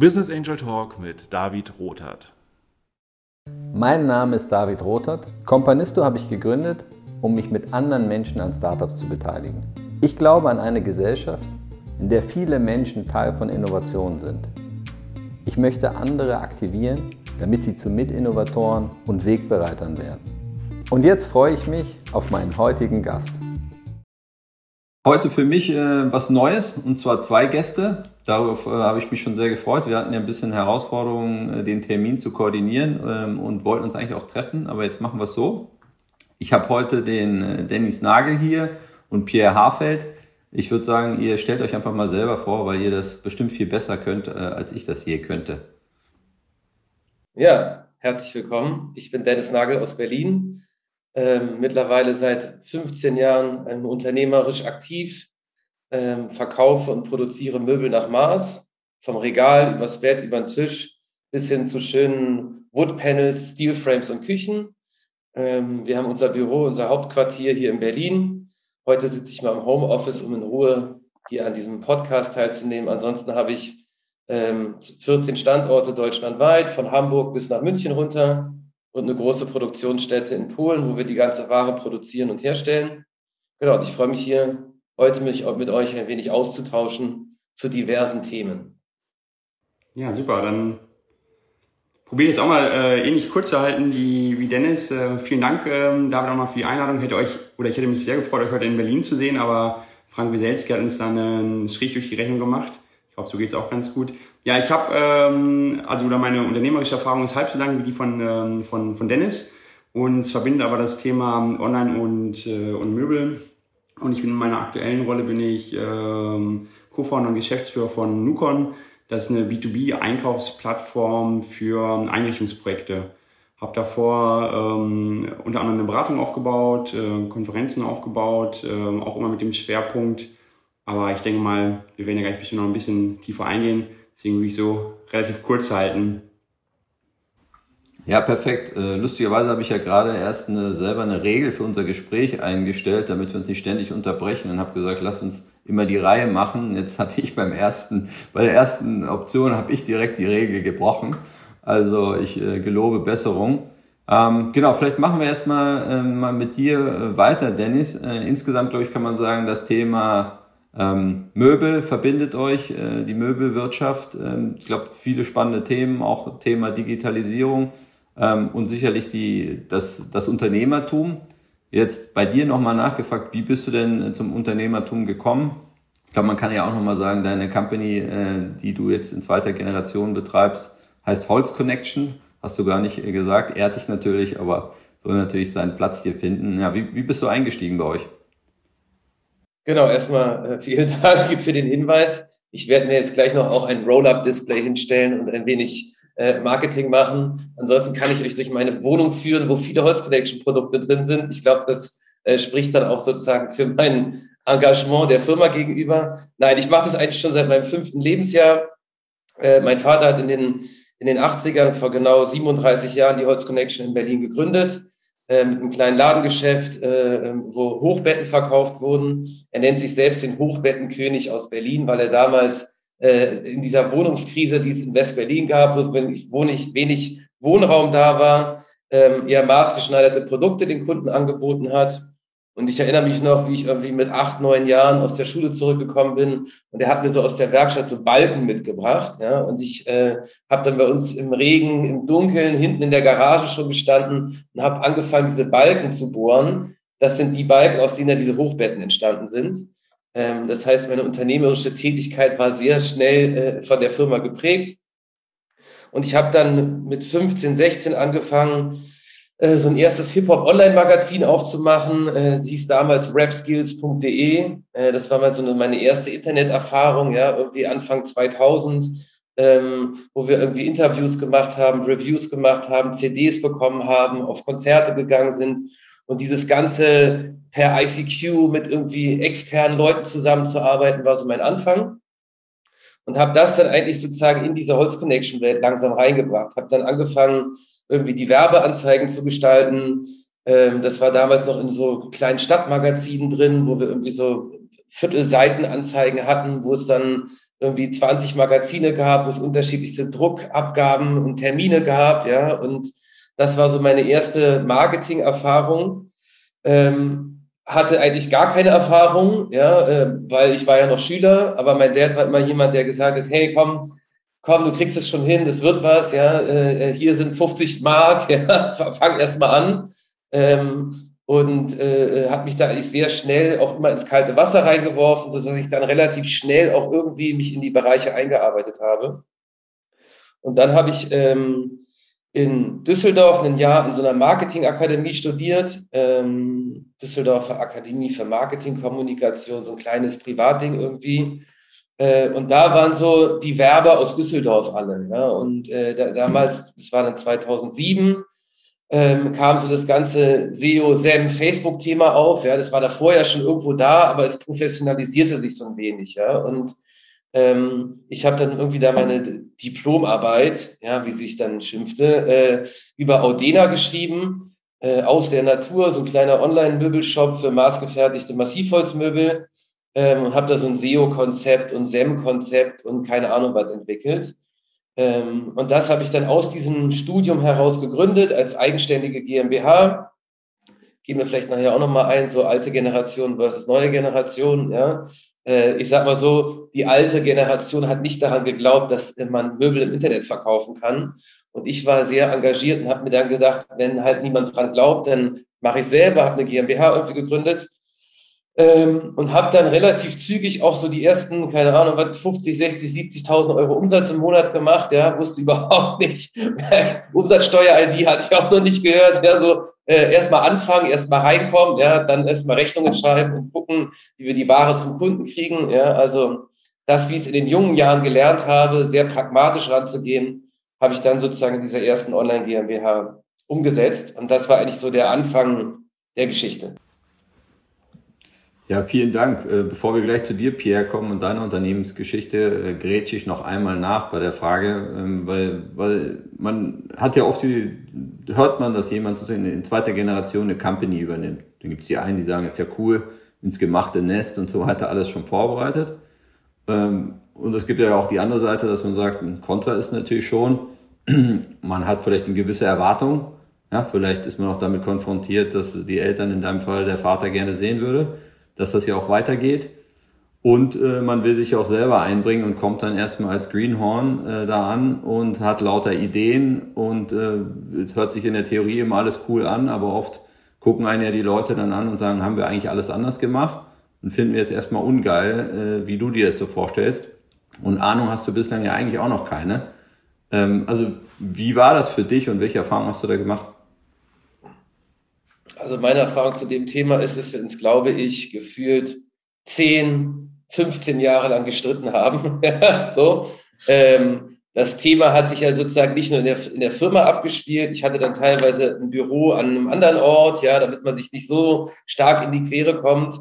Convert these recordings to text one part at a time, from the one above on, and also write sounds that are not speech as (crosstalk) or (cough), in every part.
Business Angel Talk mit David Rothart. Mein Name ist David Rothart. Companisto habe ich gegründet, um mich mit anderen Menschen an Startups zu beteiligen. Ich glaube an eine Gesellschaft, in der viele Menschen Teil von Innovationen sind. Ich möchte andere aktivieren, damit sie zu Mitinnovatoren und Wegbereitern werden. Und jetzt freue ich mich auf meinen heutigen Gast. Heute für mich äh, was Neues und zwar zwei Gäste. Darauf äh, habe ich mich schon sehr gefreut. Wir hatten ja ein bisschen Herausforderungen, äh, den Termin zu koordinieren ähm, und wollten uns eigentlich auch treffen, aber jetzt machen wir es so. Ich habe heute den äh, Dennis Nagel hier und Pierre Hafeld. Ich würde sagen, ihr stellt euch einfach mal selber vor, weil ihr das bestimmt viel besser könnt, äh, als ich das je könnte. Ja, herzlich willkommen. Ich bin Dennis Nagel aus Berlin ähm, mittlerweile seit 15 Jahren ähm, unternehmerisch aktiv, ähm, verkaufe und produziere Möbel nach Maß, vom Regal übers Bett, über den Tisch bis hin zu schönen Woodpanels, Steelframes und Küchen. Ähm, wir haben unser Büro, unser Hauptquartier hier in Berlin. Heute sitze ich mal im Homeoffice, um in Ruhe hier an diesem Podcast teilzunehmen. Ansonsten habe ich 14 ähm, Standorte deutschlandweit, von Hamburg bis nach München runter und eine große Produktionsstätte in Polen, wo wir die ganze Ware produzieren und herstellen. Genau, und ich freue mich hier heute mich mit euch ein wenig auszutauschen zu diversen Themen. Ja, super. Dann probiere ich es auch mal äh, ähnlich kurz zu halten wie, wie Dennis. Äh, vielen Dank, ähm, David, auch mal für die Einladung. Hätte euch, oder ich hätte mich sehr gefreut, euch heute in Berlin zu sehen, aber Frank Wieselski hat uns dann einen Strich durch die Rechnung gemacht. Glaube, so geht es auch ganz gut. Ja, ich habe, ähm, also oder meine unternehmerische Erfahrung ist halb so lang wie die von, ähm, von, von Dennis. Und es verbindet aber das Thema Online und, äh, und Möbel. Und ich bin in meiner aktuellen Rolle bin ich ähm, Co-Founder und Geschäftsführer von Nukon. Das ist eine B2B-Einkaufsplattform für Einrichtungsprojekte. Habe davor ähm, unter anderem eine Beratung aufgebaut, äh, Konferenzen aufgebaut, äh, auch immer mit dem Schwerpunkt. Aber ich denke mal, wir werden ja gleich bestimmt noch ein bisschen tiefer eingehen Deswegen würde ich so relativ kurz halten. Ja, perfekt. Äh, lustigerweise habe ich ja gerade erst eine, selber eine Regel für unser Gespräch eingestellt, damit wir uns nicht ständig unterbrechen und habe gesagt, lass uns immer die Reihe machen. Jetzt habe ich beim ersten, bei der ersten Option habe ich direkt die Regel gebrochen. Also ich äh, gelobe Besserung. Ähm, genau, vielleicht machen wir erstmal äh, mal mit dir weiter, Dennis. Insgesamt, glaube ich, kann man sagen, das Thema ähm, Möbel verbindet euch, äh, die Möbelwirtschaft. Ähm, ich glaube, viele spannende Themen, auch Thema Digitalisierung ähm, und sicherlich die, das, das Unternehmertum. Jetzt bei dir nochmal nachgefragt, wie bist du denn zum Unternehmertum gekommen? Ich glaube, man kann ja auch nochmal sagen, deine Company, äh, die du jetzt in zweiter Generation betreibst, heißt Holz Connection. Hast du gar nicht gesagt, ehrt dich natürlich, aber soll natürlich seinen Platz hier finden. Ja, wie, wie bist du eingestiegen bei euch? Genau, erstmal äh, vielen (laughs) Dank für den Hinweis. Ich werde mir jetzt gleich noch auch ein Roll-Up-Display hinstellen und ein wenig äh, Marketing machen. Ansonsten kann ich euch durch meine Wohnung führen, wo viele Holz Connection Produkte drin sind. Ich glaube, das äh, spricht dann auch sozusagen für mein Engagement der Firma gegenüber. Nein, ich mache das eigentlich schon seit meinem fünften Lebensjahr. mein Vater hat in den, in den 80ern vor genau 37 Jahren die Holz Connection in Berlin gegründet äh, mit einem kleinen Ladengeschäft, äh, ähm, wo Hochbetten verkauft wurden. Er nennt sich selbst den Hochbettenkönig aus Berlin, weil er damals äh, in dieser Wohnungskrise, die es in West-Berlin gab, wo wenig, wenig Wohnraum da war, ähm, eher maßgeschneiderte Produkte den Kunden angeboten hat. Und ich erinnere mich noch, wie ich irgendwie mit acht, neun Jahren aus der Schule zurückgekommen bin und er hat mir so aus der Werkstatt so Balken mitgebracht. Ja, und ich äh, habe dann bei uns im Regen, im Dunkeln, hinten in der Garage schon gestanden und habe angefangen, diese Balken zu bohren. Das sind die Balken, aus denen ja diese Hochbetten entstanden sind. Ähm, das heißt, meine unternehmerische Tätigkeit war sehr schnell äh, von der Firma geprägt. Und ich habe dann mit 15, 16 angefangen, so ein erstes Hip-Hop-Online-Magazin aufzumachen. Äh, hieß damals rapskills.de. Äh, das war mal so eine, meine erste Interneterfahrung, ja, irgendwie Anfang 2000, ähm, wo wir irgendwie Interviews gemacht haben, Reviews gemacht haben, CDs bekommen haben, auf Konzerte gegangen sind. Und dieses Ganze per ICQ mit irgendwie externen Leuten zusammenzuarbeiten, war so mein Anfang. Und habe das dann eigentlich sozusagen in diese Holz-Connection-Welt langsam reingebracht. Habe dann angefangen, irgendwie die Werbeanzeigen zu gestalten. Ähm, das war damals noch in so kleinen Stadtmagazinen drin, wo wir irgendwie so Viertelseitenanzeigen hatten, wo es dann irgendwie 20 Magazine gehabt, wo es unterschiedlichste Druckabgaben und Termine gab, ja, und das war so meine erste Marketing-Erfahrung. Ähm, hatte eigentlich gar keine Erfahrung, ja, äh, weil ich war ja noch Schüler, aber mein Dad war immer jemand, der gesagt hat, hey, komm, komm, du kriegst es schon hin, das wird was, ja, äh, hier sind 50 Mark, (laughs) ja, fang erst mal an. Ähm, und äh, hat mich da eigentlich sehr schnell auch immer ins kalte Wasser reingeworfen, sodass ich dann relativ schnell auch irgendwie mich in die Bereiche eingearbeitet habe. Und dann habe ich ähm, in Düsseldorf ein Jahr in so einer Marketingakademie studiert, ähm, Düsseldorfer Akademie für Marketingkommunikation, so ein kleines Privatding irgendwie. Äh, und da waren so die Werber aus Düsseldorf alle. Ja? Und äh, da, damals, das war dann 2007, ähm, kam so das ganze SEO, SEM, Facebook-Thema auf. Ja, das war da vorher schon irgendwo da, aber es professionalisierte sich so ein wenig. Ja, und ähm, ich habe dann irgendwie da meine Diplomarbeit, ja, wie sich dann schimpfte, äh, über Audena geschrieben, äh, aus der Natur, so ein kleiner Online-Möbelshop für maßgefertigte Massivholzmöbel. Ähm, habe da so ein SEO-Konzept und SEM-Konzept und keine Ahnung was entwickelt. Ähm, und das habe ich dann aus diesem Studium heraus gegründet als eigenständige GmbH. Gehen wir vielleicht nachher auch nochmal ein, so alte Generation versus neue Generation. Ja. Äh, ich sage mal so, die alte Generation hat nicht daran geglaubt, dass man Möbel im Internet verkaufen kann. Und ich war sehr engagiert und habe mir dann gedacht, wenn halt niemand dran glaubt, dann mache ich selber, habe eine GmbH irgendwie gegründet ähm, und habe dann relativ zügig auch so die ersten, keine Ahnung, was 50, 60, 70.000 Euro Umsatz im Monat gemacht. Ja, wusste (laughs) überhaupt nicht. (laughs) Umsatzsteuer-ID hatte ich auch noch nicht gehört. Ja, so äh, erstmal anfangen, erstmal reinkommen, ja, dann erstmal Rechnungen schreiben und gucken, wie wir die Ware zum Kunden kriegen. Ja, also das, wie ich es in den jungen Jahren gelernt habe, sehr pragmatisch ranzugehen, habe ich dann sozusagen in dieser ersten Online GmbH umgesetzt. Und das war eigentlich so der Anfang der Geschichte. Ja, vielen Dank. Äh, bevor wir gleich zu dir, Pierre, kommen und deiner Unternehmensgeschichte, äh, grätsche ich noch einmal nach bei der Frage, ähm, weil, weil man hat ja oft, die, hört man, dass jemand sozusagen in zweiter Generation eine Company übernimmt. Dann gibt es die einen, die sagen, ist ja cool, ins gemachte Nest und so weiter, alles schon vorbereitet. Ähm, und es gibt ja auch die andere Seite, dass man sagt, ein Kontra ist natürlich schon, (clears throat) man hat vielleicht eine gewisse Erwartung. Ja, vielleicht ist man auch damit konfrontiert, dass die Eltern in deinem Fall der Vater gerne sehen würde dass das ja auch weitergeht. Und äh, man will sich auch selber einbringen und kommt dann erstmal als Greenhorn äh, da an und hat lauter Ideen und äh, es hört sich in der Theorie immer alles cool an, aber oft gucken einen ja die Leute dann an und sagen, haben wir eigentlich alles anders gemacht und finden wir jetzt erstmal ungeil, äh, wie du dir das so vorstellst. Und Ahnung hast du bislang ja eigentlich auch noch keine. Ähm, also wie war das für dich und welche Erfahrungen hast du da gemacht? Also meine Erfahrung zu dem Thema ist, dass wir uns, glaube ich, gefühlt 10, 15 Jahre lang gestritten haben. (laughs) so. Ähm, das Thema hat sich ja sozusagen nicht nur in der, in der Firma abgespielt. Ich hatte dann teilweise ein Büro an einem anderen Ort, ja, damit man sich nicht so stark in die Quere kommt.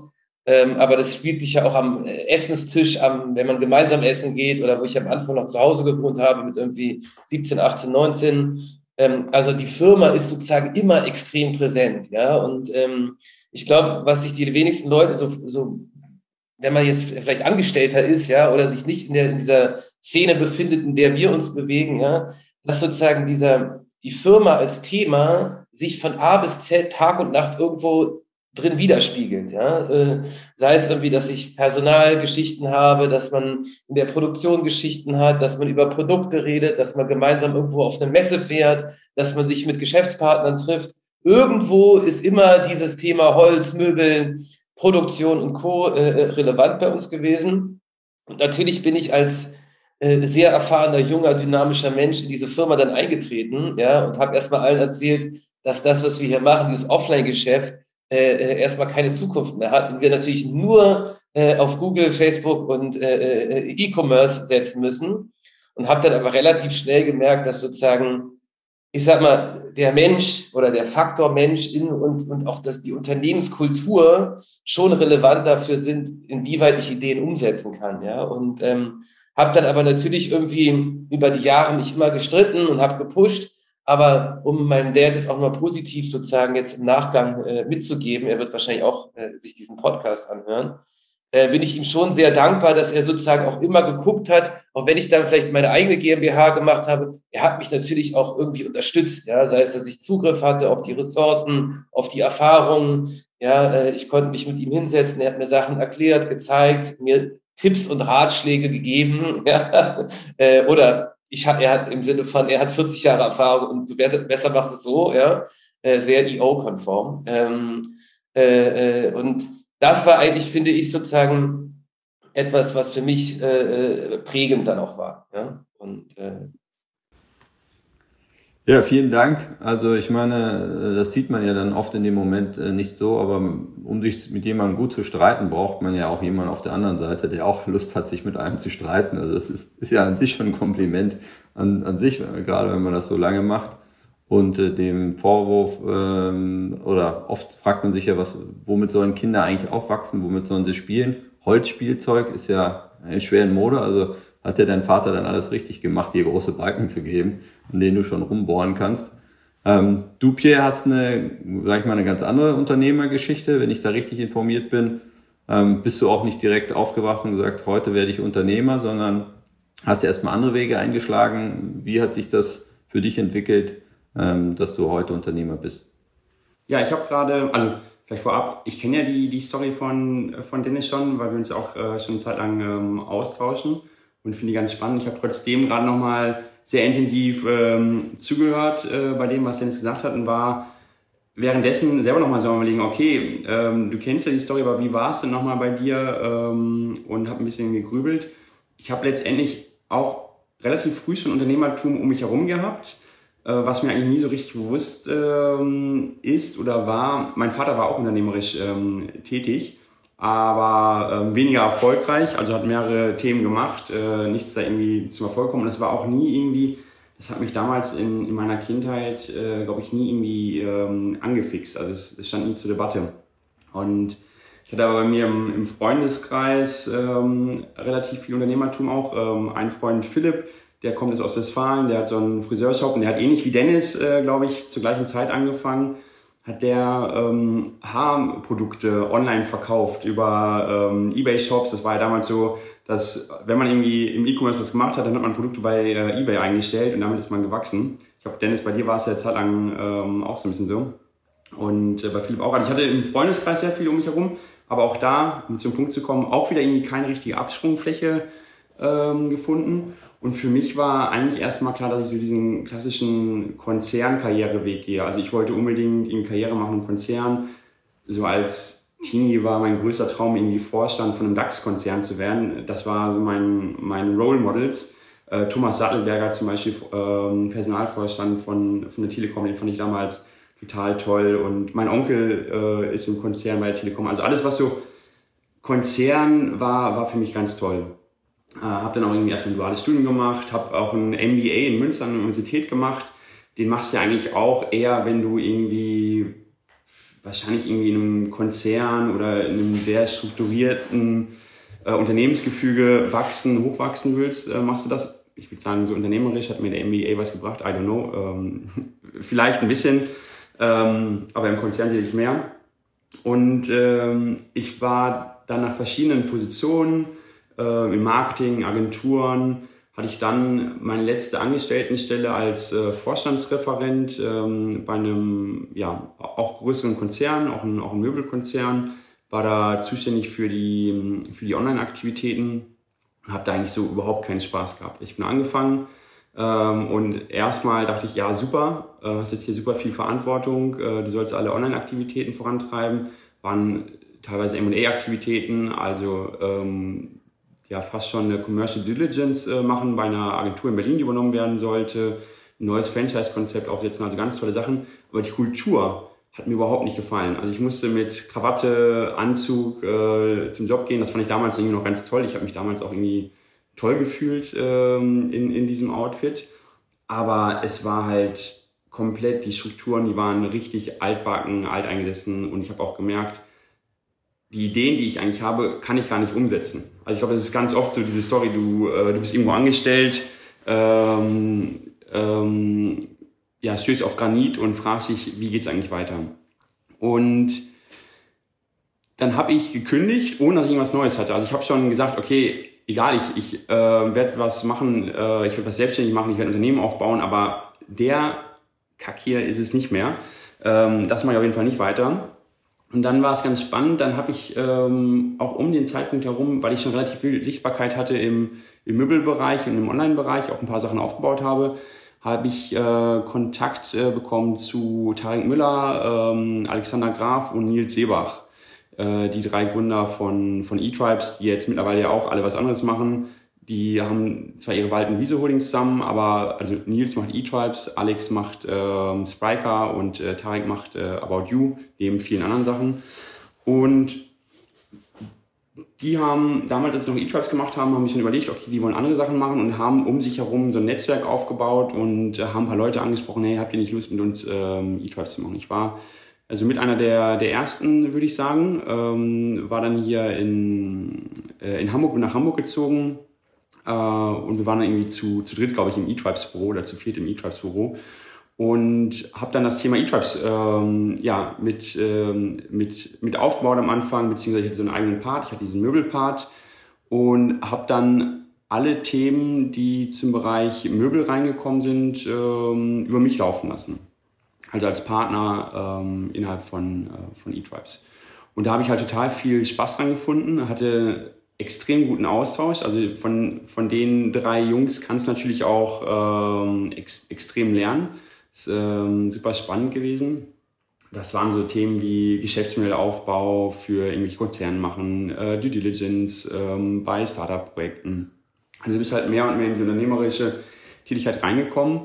Ähm, aber das spielt sich ja auch am Essenstisch, am, wenn man gemeinsam essen geht oder wo ich am Anfang noch zu Hause gewohnt habe mit irgendwie 17, 18, 19 ähm, also die Firma ist sozusagen immer extrem präsent, ja. Und ähm, ich glaube, was sich die wenigsten Leute so, so, wenn man jetzt vielleicht Angestellter ist, ja, oder sich nicht in, der, in dieser Szene befindet, in der wir uns bewegen, ja, dass sozusagen dieser, die Firma als Thema sich von A bis Z Tag und Nacht irgendwo drin widerspiegelt. Ja? Äh, sei es irgendwie, dass ich Personalgeschichten habe, dass man in der Produktion Geschichten hat, dass man über Produkte redet, dass man gemeinsam irgendwo auf eine Messe fährt, dass man sich mit Geschäftspartnern trifft. Irgendwo ist immer dieses Thema Holz, Möbel, Produktion und Co. Äh, äh relevant bei uns gewesen. Und natürlich bin ich als sehr erfahrener, junger, dynamischer Mensch in diese Firma dann eingetreten ja, und habe erstmal allen erzählt, dass das, was wir hier machen, dieses Offline-Geschäft, äh, äh, erstmal keine Zukunft mehr hat und wir natürlich nur äh, auf Google, Facebook und äh, äh, E-Commerce setzen müssen und habe dann aber relativ schnell gemerkt, dass sozusagen, ich sag mal, der Mensch oder der Faktor Mensch in, und, und auch dass die Unternehmenskultur schon relevant dafür sind, inwieweit ich Ideen umsetzen kann. Ja? Und ähm, habe dann aber natürlich irgendwie über die Jahre mich immer gestritten und habe gepusht aber um meinem Dad es auch mal positiv sozusagen jetzt im Nachgang äh, mitzugeben, er wird wahrscheinlich auch äh, sich diesen Podcast anhören. äh, bin ich ihm schon sehr dankbar, dass er sozusagen auch immer geguckt hat, auch wenn ich dann vielleicht meine eigene GmbH gemacht habe, er hat mich natürlich auch irgendwie unterstützt, ja, sei es, dass ich Zugriff hatte auf die Ressourcen, auf die Erfahrungen, ja, äh, ich konnte mich mit ihm hinsetzen, er hat mir Sachen erklärt, gezeigt, mir Tipps und Ratschläge gegeben, (laughs) ja, äh, oder ich hat, er hat im Sinne von, er hat 40 Jahre Erfahrung und du besser machst es so, ja, äh, sehr EO-konform. Ähm, äh, äh, und das war eigentlich, finde ich, sozusagen etwas, was für mich äh, äh, prägend dann auch war. Ja? Und, äh ja, vielen Dank. Also ich meine, das sieht man ja dann oft in dem Moment äh, nicht so, aber um sich mit jemandem gut zu streiten, braucht man ja auch jemanden auf der anderen Seite, der auch Lust hat, sich mit einem zu streiten. Also das ist, ist ja an sich schon ein Kompliment an, an sich, gerade wenn man das so lange macht. Und äh, dem Vorwurf, ähm, oder oft fragt man sich ja, was, womit sollen Kinder eigentlich aufwachsen, womit sollen sie spielen? Holzspielzeug ist ja eine schwere Mode, also hat ja dein Vater dann alles richtig gemacht, dir große Balken zu geben, an denen du schon rumbohren kannst. Ähm, du, Pierre, hast eine, sag ich mal, eine ganz andere Unternehmergeschichte, wenn ich da richtig informiert bin. Ähm, bist du auch nicht direkt aufgewacht und gesagt, heute werde ich Unternehmer, sondern hast ja erstmal andere Wege eingeschlagen. Wie hat sich das für dich entwickelt? ähm, dass du heute Unternehmer bist? Ja, ich habe gerade, also vielleicht vorab, ich kenne ja die, die Story von, von Dennis schon, weil wir uns auch äh, schon eine Zeit lang ähm, austauschen und finde die ganz spannend. Ich habe trotzdem gerade nochmal sehr intensiv ähm, zugehört äh, bei dem, was Dennis gesagt hat und war währenddessen selber nochmal so überlegen, okay, ähm, du kennst ja die Story, aber wie war es denn nochmal bei dir ähm, und habe ein bisschen gegrübelt. Ich habe letztendlich auch relativ früh schon Unternehmertum um mich herum gehabt äh, was mir eigentlich nie so richtig bewusst ähm, ist oder war. Mein Vater war auch unternehmerisch ähm, tätig, aber ähm, weniger erfolgreich, also hat mehrere Themen gemacht, äh, nichts da irgendwie zum Erfolg gekommen. Und es war auch nie irgendwie, das hat mich damals in, in meiner Kindheit, äh, glaube ich, nie irgendwie ähm, angefixt. Also es, es stand nie zur Debatte. Und ich hatte aber bei mir im, im Freundeskreis ähm, relativ viel Unternehmertum auch. Ähm, ein Freund Philipp, der kommt jetzt aus Westfalen, der hat so einen Friseurshop und der hat ähnlich wie Dennis, äh, glaube ich, zur gleichen Zeit angefangen, hat der ähm, Haarprodukte online verkauft über ähm, Ebay-Shops. Das war ja damals so, dass wenn man irgendwie im E-Commerce was gemacht hat, dann hat man Produkte bei äh, Ebay eingestellt und damit ist man gewachsen. Ich glaube, Dennis, bei dir war es ja Zeit lang ähm, auch so ein bisschen so. Und äh, bei Philipp auch. Also ich hatte im Freundeskreis sehr viel um mich herum, aber auch da, um zum Punkt zu kommen, auch wieder irgendwie keine richtige Absprungfläche ähm, gefunden. Und für mich war eigentlich erstmal klar, dass ich so diesen klassischen Konzernkarriereweg gehe. Also ich wollte unbedingt in Karriere machen im Konzern. So als Teenie war mein größter Traum, irgendwie Vorstand von einem DAX-Konzern zu werden. Das war so mein, mein Role Models. Äh, Thomas Sattelberger zum Beispiel, ähm, Personalvorstand von, von der Telekom, den fand ich damals total toll. Und mein Onkel äh, ist im Konzern bei der Telekom. Also alles, was so Konzern war, war für mich ganz toll. Äh, habe dann auch irgendwie erst ein duales Studium gemacht, habe auch ein MBA in Münster an der Universität gemacht. Den machst du ja eigentlich auch eher, wenn du irgendwie wahrscheinlich irgendwie in einem Konzern oder in einem sehr strukturierten äh, Unternehmensgefüge wachsen, hochwachsen willst, äh, machst du das. Ich würde sagen, so unternehmerisch hat mir der MBA was gebracht, I don't know. Ähm, (laughs) vielleicht ein bisschen, ähm, aber im Konzern sehe ich mehr. Und ähm, ich war dann nach verschiedenen Positionen äh, im Marketing, Agenturen, hatte ich dann meine letzte Angestelltenstelle als äh, Vorstandsreferent ähm, bei einem ja, auch größeren Konzern, auch ein, auch ein Möbelkonzern, war da zuständig für die, für die Online-Aktivitäten und habe da eigentlich so überhaupt keinen Spaß gehabt. Ich bin angefangen ähm, und erstmal dachte ich, ja super, äh, hast jetzt hier super viel Verantwortung, äh, du sollst alle Online-Aktivitäten vorantreiben, waren teilweise M&A-Aktivitäten, also ähm, ja fast schon eine Commercial Diligence äh, machen bei einer Agentur in Berlin, die übernommen werden sollte, ein neues Franchise-Konzept aufsetzen, also ganz tolle Sachen. Aber die Kultur hat mir überhaupt nicht gefallen. Also ich musste mit Krawatte, Anzug äh, zum Job gehen. Das fand ich damals irgendwie noch ganz toll. Ich habe mich damals auch irgendwie toll gefühlt ähm, in, in diesem Outfit. Aber es war halt komplett, die Strukturen, die waren richtig altbacken, alteingesessen. Und ich habe auch gemerkt, die Ideen, die ich eigentlich habe, kann ich gar nicht umsetzen. Also ich glaube, das ist ganz oft so diese Story, du, äh, du bist irgendwo angestellt, ähm, ähm, ja, stößt auf Granit und fragst dich, wie geht's eigentlich weiter? Und dann habe ich gekündigt, ohne dass ich irgendwas Neues hatte. Also ich habe schon gesagt, okay, egal, ich, ich äh, werde was machen, äh, ich werde was selbstständig machen, ich werde ein Unternehmen aufbauen, aber der Kack hier ist es nicht mehr. Ähm, das mache ich auf jeden Fall nicht weiter. Und dann war es ganz spannend, dann habe ich ähm, auch um den Zeitpunkt herum, weil ich schon relativ viel Sichtbarkeit hatte im, im Möbelbereich und im Online-Bereich, auch ein paar Sachen aufgebaut habe, habe ich äh, Kontakt äh, bekommen zu Tarek Müller, ähm, Alexander Graf und Nils Seebach. Äh, die drei Gründer von, von E-Tribes, die jetzt mittlerweile ja auch alle was anderes machen. Die haben zwar ihre Wald- und Wiese-Holdings zusammen, aber also Nils macht E-Tribes, Alex macht ähm, Spriker und äh, Tarek macht äh, About You, neben vielen anderen Sachen. Und die haben damals, als sie noch E-Tribes gemacht haben, haben sich schon überlegt, okay, die wollen andere Sachen machen und haben um sich herum so ein Netzwerk aufgebaut und äh, haben ein paar Leute angesprochen, hey, habt ihr nicht Lust mit uns ähm, E-Tribes zu machen? Ich war also mit einer der, der ersten, würde ich sagen, ähm, war dann hier in, äh, in Hamburg, bin nach Hamburg gezogen äh, und wir waren dann irgendwie zu, zu dritt, glaube ich, im E-Tribes-Büro oder zu viert im E-Tribes-Büro und habe dann das Thema E-Tribes ähm, ja, mit, ähm, mit, mit aufgebaut am Anfang, beziehungsweise ich hatte so einen eigenen Part, ich hatte diesen Möbelpart und habe dann alle Themen, die zum Bereich Möbel reingekommen sind, ähm, über mich laufen lassen also als Partner ähm, innerhalb von, äh, von eTribes. Und da habe ich halt total viel Spaß dran gefunden, hatte extrem guten Austausch. Also von, von den drei Jungs kannst du natürlich auch ähm, ex, extrem lernen. Ist ähm, super spannend gewesen. Das waren so Themen wie Geschäftsmodellaufbau für irgendwelche Konzerne machen, äh, Due Diligence ähm, bei Startup-Projekten. Also du bist halt mehr und mehr in diese unternehmerische Tätigkeit reingekommen.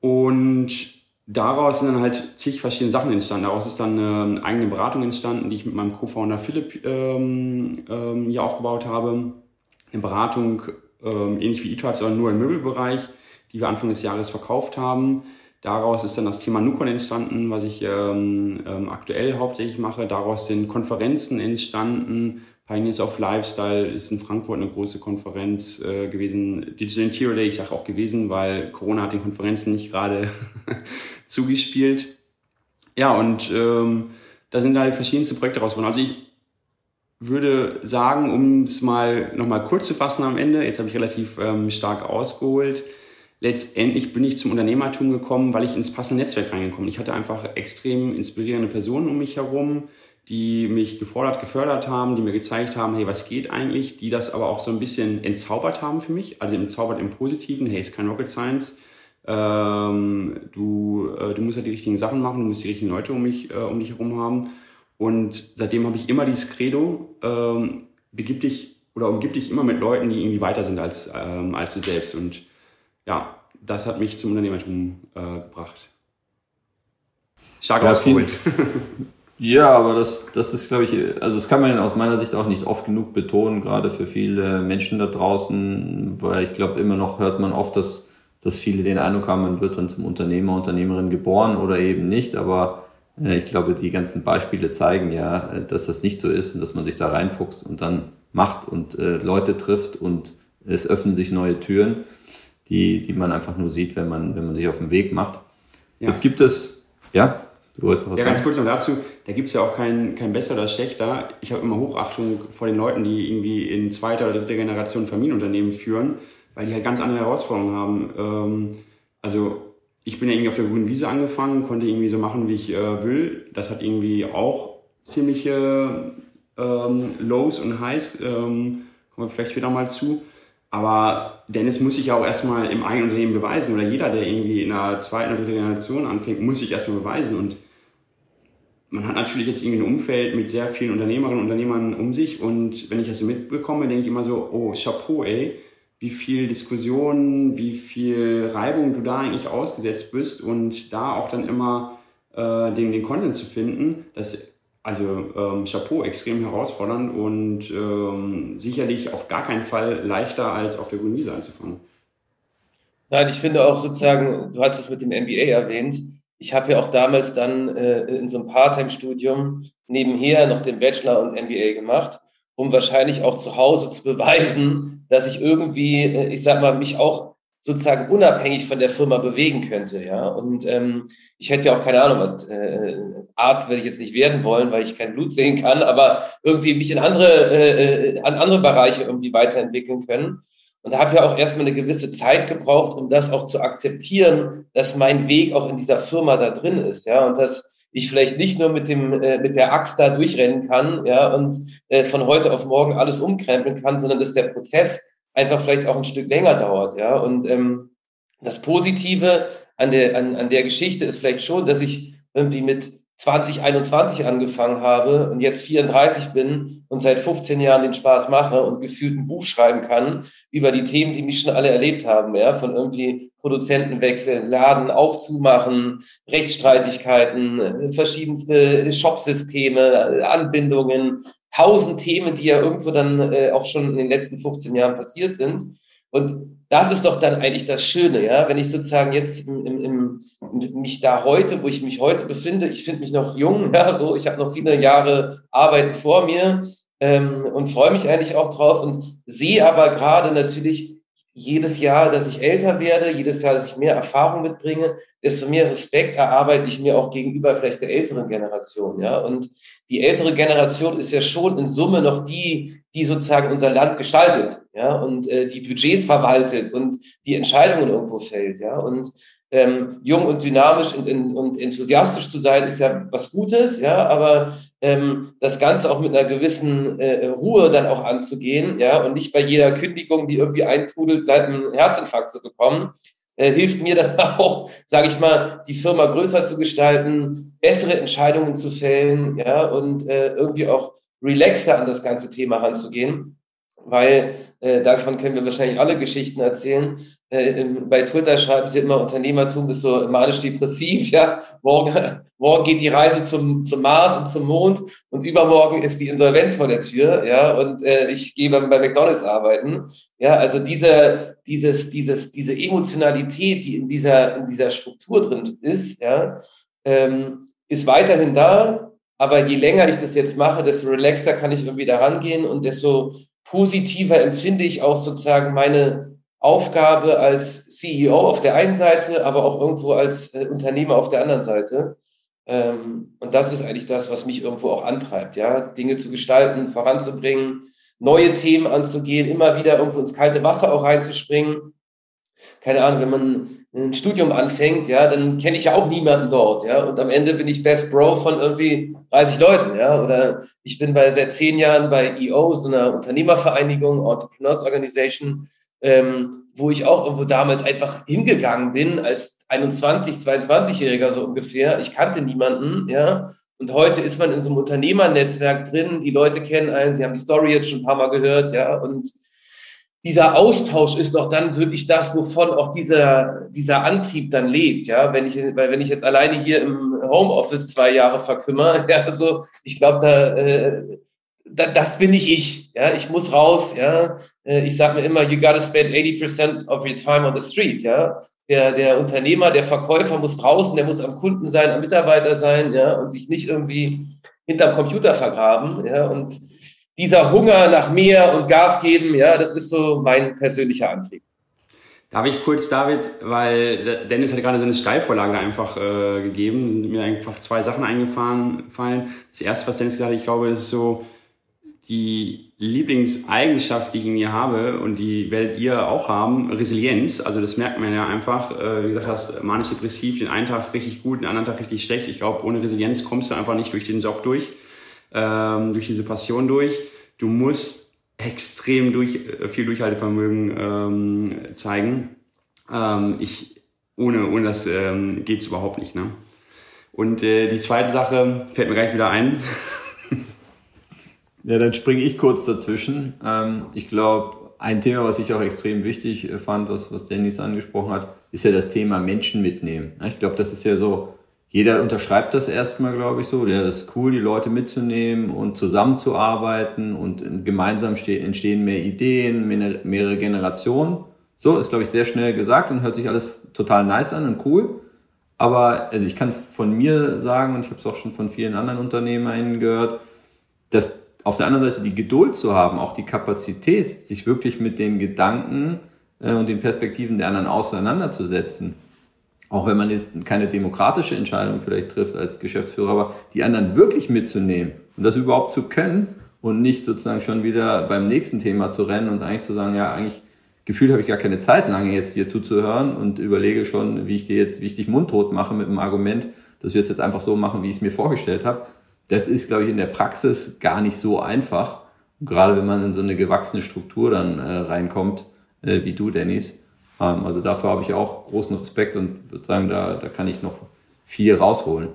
Und daraus sind dann halt zig verschiedene Sachen entstanden. Daraus ist dann eine eigene Beratung entstanden, die ich mit meinem Co-Founder Philipp ähm, ähm, hier aufgebaut habe. Eine Beratung ähm, ähnlich wie eTribes, aber nur im Möbelbereich, die wir Anfang des Jahres verkauft haben. Daraus ist dann das Thema Nukon entstanden, was ich ähm, ähm, aktuell hauptsächlich mache. Daraus sind Konferenzen entstanden, Pioneers of Lifestyle ist in Frankfurt eine große Konferenz äh, gewesen. Digital Interior Day, ich sage auch gewesen, weil Corona hat den Konferenzen nicht gerade (laughs) zugespielt. Ja, und ähm, da sind halt verschiedenste Projekte rausgeworden. Also ich würde sagen, um es mal nochmal kurz zu fassen am Ende, jetzt habe ich relativ ähm, stark ausgeholt, letztendlich bin ich zum Unternehmertum gekommen, weil ich ins passende Netzwerk reingekommen. Ich hatte einfach extrem inspirierende Personen um mich herum, die mich gefordert, gefördert haben, die mir gezeigt haben, hey, was geht eigentlich, die das aber auch so ein bisschen entzaubert haben für mich, also entzaubert im Positiven, hey, ist kein Rocket Science, ähm, du, äh, du musst halt die richtigen Sachen machen, du musst die richtigen Leute um, mich, äh, um dich herum haben und seitdem habe ich immer dieses Credo, ähm, begib dich oder umgib dich immer mit Leuten, die irgendwie weiter sind als, ähm, als du selbst und ja, das hat mich zum Unternehmertum äh, gebracht. Stark ja, ausgeholt. (laughs) Ja, aber das, das ist, glaube ich, also das kann man aus meiner Sicht auch nicht oft genug betonen, gerade für viele Menschen da draußen, weil ich glaube, immer noch hört man oft, dass, dass viele den Eindruck haben, man wird dann zum Unternehmer, Unternehmerin geboren oder eben nicht, aber äh, ich glaube, die ganzen Beispiele zeigen ja, äh, dass das nicht so ist und dass man sich da reinfuchst und dann macht und äh, Leute trifft und es öffnen sich neue Türen, die, die man einfach nur sieht, wenn man, wenn man sich auf den Weg macht. Ja. Jetzt gibt es, ja, Du wolltest was ja, ganz kurz noch dazu, da gibt es ja auch kein, kein besser oder schlechter. Ich habe immer Hochachtung vor den Leuten, die irgendwie in zweiter oder dritter Generation Familienunternehmen führen, weil die halt ganz andere Herausforderungen haben. Ähm, also ich bin ja irgendwie auf der grünen Wiese angefangen, konnte irgendwie so machen, wie ich äh, will. Das hat irgendwie auch ziemliche ähm, Lows und Highs, ähm, kommen wir vielleicht später mal zu. Aber Dennis muss sich ja auch erstmal im eigenen Unternehmen beweisen oder jeder, der irgendwie in einer zweiten oder dritten Generation anfängt, muss sich erstmal beweisen und man hat natürlich jetzt irgendwie ein Umfeld mit sehr vielen Unternehmerinnen und Unternehmern um sich und wenn ich das so mitbekomme, denke ich immer so, oh, Chapeau, ey, wie viel Diskussion, wie viel Reibung du da eigentlich ausgesetzt bist und da auch dann immer äh, den, den Content zu finden, das also ähm, Chapeau, extrem herausfordernd und ähm, sicherlich auf gar keinen Fall leichter als auf der Grünen Wiese anzufangen. Nein, ich finde auch sozusagen, du hast es mit dem MBA erwähnt, ich habe ja auch damals dann äh, in so einem Part-Time-Studium nebenher noch den Bachelor und MBA gemacht, um wahrscheinlich auch zu Hause zu beweisen, dass ich irgendwie, äh, ich sag mal, mich auch sozusagen unabhängig von der Firma bewegen könnte. Ja, und ähm, ich hätte ja auch keine Ahnung, was, äh, Arzt werde ich jetzt nicht werden wollen, weil ich kein Blut sehen kann, aber irgendwie mich in andere, äh, äh an andere Bereiche irgendwie weiterentwickeln können. Und da habe ja auch erstmal eine gewisse Zeit gebraucht, um das auch zu akzeptieren, dass mein Weg auch in dieser Firma da drin ist, ja, und dass ich vielleicht nicht nur mit dem äh, mit der Axt da durchrennen kann, ja, und äh, von heute auf morgen alles umkrempeln kann, sondern dass der Prozess einfach vielleicht auch ein Stück länger dauert, ja. Und ähm, das Positive an der an, an der Geschichte ist vielleicht schon, dass ich irgendwie mit 2021 angefangen habe und jetzt 34 bin und seit 15 Jahren den Spaß mache und gefühlt ein Buch schreiben kann über die Themen, die mich schon alle erlebt haben, ja, von irgendwie Produzentenwechsel, Laden aufzumachen, Rechtsstreitigkeiten, verschiedenste Shopsysteme, Anbindungen, tausend Themen, die ja irgendwo dann äh, auch schon in den letzten 15 Jahren passiert sind. Und das ist doch dann eigentlich das Schöne, ja, wenn ich sozusagen jetzt im, im, im, mich da heute, wo ich mich heute befinde, ich finde mich noch jung, ja, so, ich habe noch viele Jahre Arbeiten vor mir ähm, und freue mich eigentlich auch drauf und sehe aber gerade natürlich jedes Jahr, dass ich älter werde, jedes Jahr, dass ich mehr Erfahrung mitbringe, desto mehr Respekt erarbeite ich mir auch gegenüber vielleicht der älteren Generation, ja, und die ältere Generation ist ja schon in Summe noch die, die sozusagen unser Land gestaltet, ja, und äh, die Budgets verwaltet und die Entscheidungen irgendwo fällt, ja, und ähm, jung und dynamisch und, und, enthusiastisch zu sein, ist ja was Gutes, ja, aber ähm, das Ganze auch mit einer gewissen äh, Ruhe dann auch anzugehen, ja, und nicht bei jeder Kündigung, die irgendwie eintrudelt, bleibt ein Herzinfarkt zu bekommen, äh, hilft mir dann (laughs) auch, sage ich mal, die Firma größer zu gestalten, bessere Entscheidungen zu fällen, ja, und äh, irgendwie auch relaxter an das ganze Thema ranzugehen, weil äh, davon können wir wahrscheinlich alle Geschichten erzählen. Äh, bei Twitter schreiben sie immer, Unternehmertum ist so manisch-depressiv, ja, morgen, (laughs) morgen geht die Reise zum, zum Mars und zum Mond und übermorgen ist die Insolvenz vor der Tür, ja, und äh, ich gehe bei, bei McDonalds arbeiten, ja, also diese, dieses, dieses, diese Emotionalität, die in dieser, in dieser Struktur drin ist, ja, ähm, ist weiterhin da, aber je länger ich das jetzt mache, desto relaxer kann ich irgendwie da rangehen und desto positiver empfinde ich auch sozusagen meine Aufgabe als CEO auf der einen Seite, aber auch irgendwo als äh, Unternehmer auf der anderen Seite. Ähm, und das ist eigentlich das, was mich irgendwo auch antreibt, ja, Dinge zu gestalten, voranzubringen, neue Themen anzugehen, immer wieder irgendwo ins kalte Wasser auch reinzuspringen. Keine Ahnung, wenn man ein Studium anfängt, ja, dann kenne ich ja auch niemanden dort, ja, und am Ende bin ich Best Bro von irgendwie 30 Leuten, ja, oder ich bin bei seit zehn Jahren bei EO, so einer Unternehmervereinigung, Entrepreneurs Organization, ähm, wo ich auch irgendwo damals einfach hingegangen bin als 21, 22-Jähriger so ungefähr. Ich kannte niemanden, ja, und heute ist man in so einem Unternehmernetzwerk drin, die Leute kennen einen, sie haben die Story jetzt schon ein paar Mal gehört, ja, und dieser Austausch ist doch dann wirklich das, wovon auch dieser, dieser Antrieb dann lebt, ja. Wenn ich, weil wenn ich jetzt alleine hier im Homeoffice zwei Jahre verkümmere, (laughs) ja, also ich glaube, da, äh, da, das bin nicht ich, ja. Ich muss raus, ja. Äh, ich sage mir immer, you gotta spend 80% of your time on the street, ja. Der, der Unternehmer, der Verkäufer muss draußen, der muss am Kunden sein, am Mitarbeiter sein, ja, und sich nicht irgendwie hinterm Computer vergraben, ja. Und dieser Hunger nach mehr und Gas geben, ja, das ist so mein persönlicher Antrieb. Darf ich kurz, David, weil Dennis hat gerade seine Steilvorlage einfach äh, gegeben, sind mir einfach zwei Sachen eingefallen. Fallen. Das erste, was Dennis gesagt hat, ich glaube, das ist so die Lieblingseigenschaft, die ich in mir habe und die werdet ihr auch haben, Resilienz. Also das merkt man ja einfach. Äh, wie gesagt hast, manisch-depressiv, den einen Tag richtig gut, den anderen Tag richtig schlecht. Ich glaube, ohne Resilienz kommst du einfach nicht durch den Job durch ähm, durch diese Passion durch. Du musst extrem durch, äh, viel Durchhaltevermögen ähm, zeigen. Ähm, ich, ohne, ohne das geht's überhaupt nicht. Ne? Und äh, die zweite Sache fällt mir gleich wieder ein. (laughs) ja, dann springe ich kurz dazwischen. Ähm, ich glaube, ein Thema, was ich auch extrem wichtig äh, fand, was, was Dennis angesprochen hat, ist ja das Thema Menschen mitnehmen. Ich glaube, das ist ja so jeder unterschreibt das erstmal, glaube ich, so. Ja, das ist cool, die Leute mitzunehmen und zusammenzuarbeiten und gemeinsam entstehen mehr Ideen, mehrere Generationen. So, ist, glaube ich, sehr schnell gesagt und hört sich alles total nice an und cool. Aber also ich kann es von mir sagen und ich habe es auch schon von vielen anderen Unternehmern gehört, dass auf der anderen Seite die Geduld zu haben, auch die Kapazität, sich wirklich mit den Gedanken äh, und den Perspektiven der anderen auseinanderzusetzen. Auch wenn man jetzt keine demokratische Entscheidung vielleicht trifft als Geschäftsführer, aber die anderen wirklich mitzunehmen und das überhaupt zu können und nicht sozusagen schon wieder beim nächsten Thema zu rennen und eigentlich zu sagen, ja, eigentlich gefühlt habe ich gar keine Zeit lange jetzt hier zuzuhören und überlege schon, wie ich dir jetzt, wie ich dich mundtot mache mit dem Argument, dass wir es jetzt einfach so machen, wie ich es mir vorgestellt habe. Das ist, glaube ich, in der Praxis gar nicht so einfach. gerade wenn man in so eine gewachsene Struktur dann äh, reinkommt, äh, wie du, Dennis. Ähm, also dafür habe ich auch großen Respekt und würde sagen, da, da kann ich noch viel rausholen.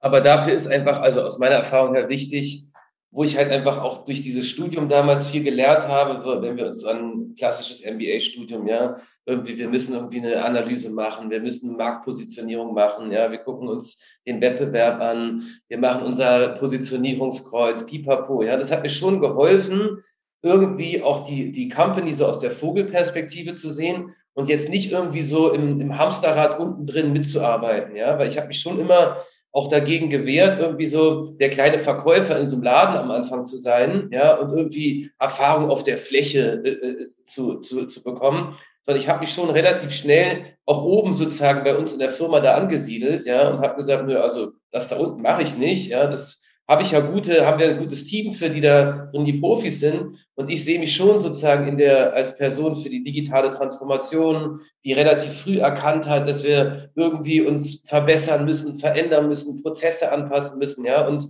Aber dafür ist einfach, also aus meiner Erfahrung her wichtig, wo ich halt einfach auch durch dieses Studium damals viel gelernt habe, wenn wir uns an klassisches MBA-Studium, ja, irgendwie, wir müssen irgendwie eine Analyse machen, wir müssen Marktpositionierung machen, ja, wir gucken uns den Wettbewerb an, wir machen unser Positionierungskreuz, pipapo, ja, das hat mir schon geholfen, irgendwie auch die, die Company so aus der Vogelperspektive zu sehen und jetzt nicht irgendwie so im, im Hamsterrad unten drin mitzuarbeiten, ja, weil ich habe mich schon immer auch dagegen gewehrt, irgendwie so der kleine Verkäufer in so einem Laden am Anfang zu sein, ja, und irgendwie Erfahrung auf der Fläche äh, äh, zu, zu, zu bekommen. Sondern ich habe mich schon relativ schnell auch oben sozusagen bei uns in der Firma da angesiedelt, ja, und habe gesagt, nö, also das da unten mache ich nicht, ja, das habe ich ja gute, haben wir ein gutes Team für die da drin die Profis sind. Und ich sehe mich schon sozusagen in der, als Person für die digitale Transformation, die relativ früh erkannt hat, dass wir irgendwie uns verbessern müssen, verändern müssen, Prozesse anpassen müssen, ja. Und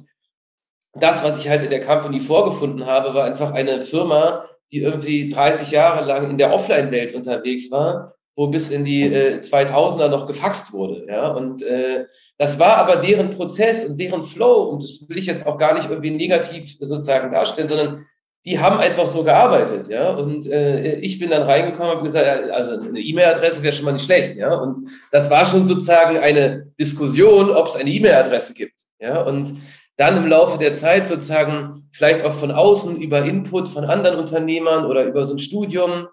das, was ich halt in der Company vorgefunden habe, war einfach eine Firma, die irgendwie 30 Jahre lang in der Offline-Welt unterwegs war wo bis in die äh, 2000er noch gefaxt wurde. Ja? Und äh, das war aber deren Prozess und deren Flow. Und das will ich jetzt auch gar nicht irgendwie negativ sozusagen darstellen, sondern die haben einfach so gearbeitet. Ja? Und äh, ich bin dann reingekommen und gesagt, also eine E-Mail-Adresse wäre schon mal nicht schlecht. Ja? Und das war schon sozusagen eine Diskussion, ob es eine E-Mail-Adresse gibt. Ja? Und dann im Laufe der Zeit sozusagen vielleicht auch von außen über Input von anderen Unternehmern oder über so ein Studium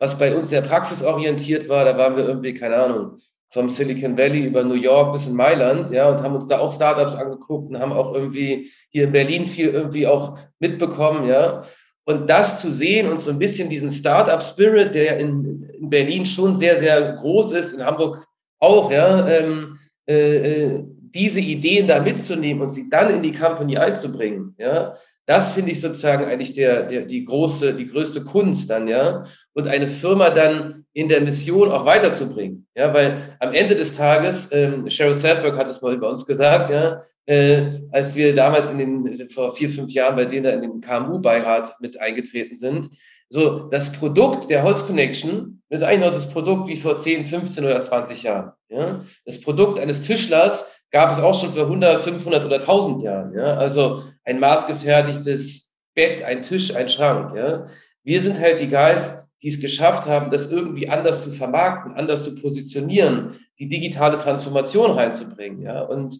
was bei uns sehr praxisorientiert war. Da waren wir irgendwie, keine Ahnung, vom Silicon Valley über New York bis in Mailand, ja, und haben uns da auch Startups angeguckt und haben auch irgendwie hier in Berlin viel irgendwie auch mitbekommen, ja. Und das zu sehen und so ein bisschen diesen Startup-Spirit, der in, in, Berlin schon sehr, sehr groß ist, in Hamburg auch, ja, ähm, äh, äh diese Ideen da mitzunehmen und sie dann in die Company einzubringen, ja, das finde ich sozusagen eigentlich der, der, die große, die größte Kunst dann, ja. Und eine Firma dann in der Mission auch weiterzubringen. Ja, weil am Ende des Tages, ähm, Sheryl Sandberg hat es mal über uns gesagt, ja, äh, als wir damals in den, vor vier, fünf Jahren bei denen da in den KMU-Beirat mit eingetreten sind, so, das Produkt der Holz Connection ist eigentlich noch das Produkt wie vor 10, 15 oder 20 Jahren. Ja? Das Produkt eines Tischlers gab es auch schon für 100, 500 oder 1000 Jahren. Ja? Also ein maßgefertigtes Bett, ein Tisch, ein Schrank. Ja? Wir sind halt die Guys, die es geschafft haben, das irgendwie anders zu vermarkten, anders zu positionieren, die digitale Transformation reinzubringen. Ja? Und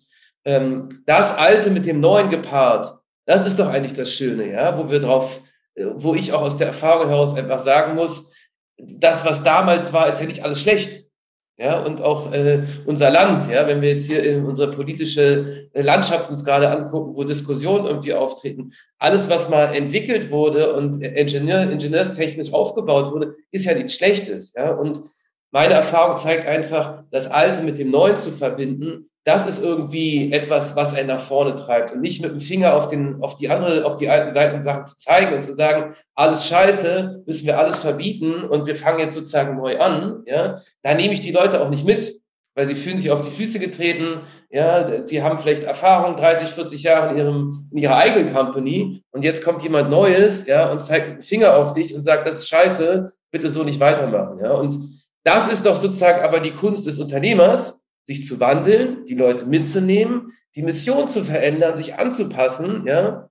ähm, das Alte mit dem Neuen gepaart, das ist doch eigentlich das Schöne, ja, wo wir drauf, wo ich auch aus der Erfahrung heraus einfach sagen muss, das, was damals war, ist ja nicht alles schlecht. Ja, und auch äh, unser Land, ja, wenn wir jetzt hier in unsere politische äh, Landschaft uns gerade angucken, wo Diskussionen irgendwie auftreten, alles, was mal entwickelt wurde und Ingenieur, ingenieurstechnisch aufgebaut wurde, ist ja nichts Schlechtes. Ja, und meine Erfahrung zeigt einfach, das Alte mit dem Neuen zu verbinden, das ist irgendwie etwas, was einen nach vorne treibt. Und nicht mit dem Finger auf, den, auf die andere, auf die alten Seiten Sachen zu zeigen und zu sagen, alles scheiße, müssen wir alles verbieten und wir fangen jetzt sozusagen neu an, ja, da nehme ich die Leute auch nicht mit, weil sie fühlen sich auf die Füße getreten, ja, die haben vielleicht Erfahrung, 30, 40 Jahre in ihrem, in ihrer eigenen Company und jetzt kommt jemand Neues, ja, und zeigt mit dem Finger auf dich und sagt, das ist scheiße, bitte so nicht weitermachen, ja, und das ist doch sozusagen aber die Kunst des Unternehmers, sich zu wandeln, die Leute mitzunehmen, die Mission zu verändern, sich anzupassen, ja.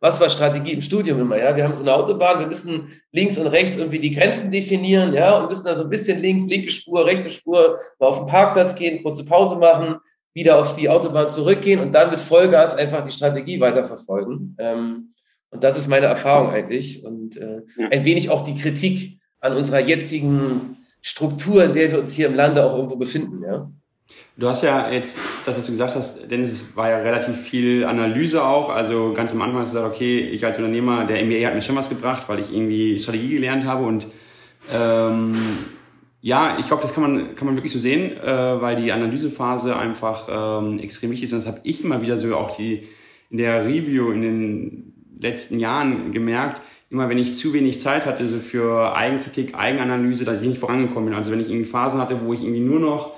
Was war Strategie im Studium immer, ja? Wir haben so eine Autobahn, wir müssen links und rechts irgendwie die Grenzen definieren, ja, und müssen dann so ein bisschen links, linke Spur, rechte Spur, mal auf den Parkplatz gehen, kurze Pause machen, wieder auf die Autobahn zurückgehen und dann mit Vollgas einfach die Strategie weiterverfolgen. Ähm, und das ist meine Erfahrung eigentlich und äh, ein wenig auch die Kritik an unserer jetzigen Struktur, in der wir uns hier im Lande auch irgendwo befinden, ja. Du hast ja jetzt, das, was du gesagt hast, Dennis, es war ja relativ viel Analyse auch. Also ganz am Anfang hast du gesagt, okay, ich als Unternehmer, der MBA hat mir schon was gebracht, weil ich irgendwie Strategie gelernt habe und Ähm, ja, ich glaube, das kann man, kann man wirklich so sehen, äh, weil die Analysephase einfach ähm, extrem wichtig ist. Und das habe ich immer wieder so auch die in der Review in den letzten Jahren gemerkt, immer wenn ich zu wenig Zeit hatte, so für Eigenkritik, Eigenanalyse, dass ich nicht vorangekommen bin. Also wenn ich irgendwie Phasen hatte, wo ich irgendwie nur noch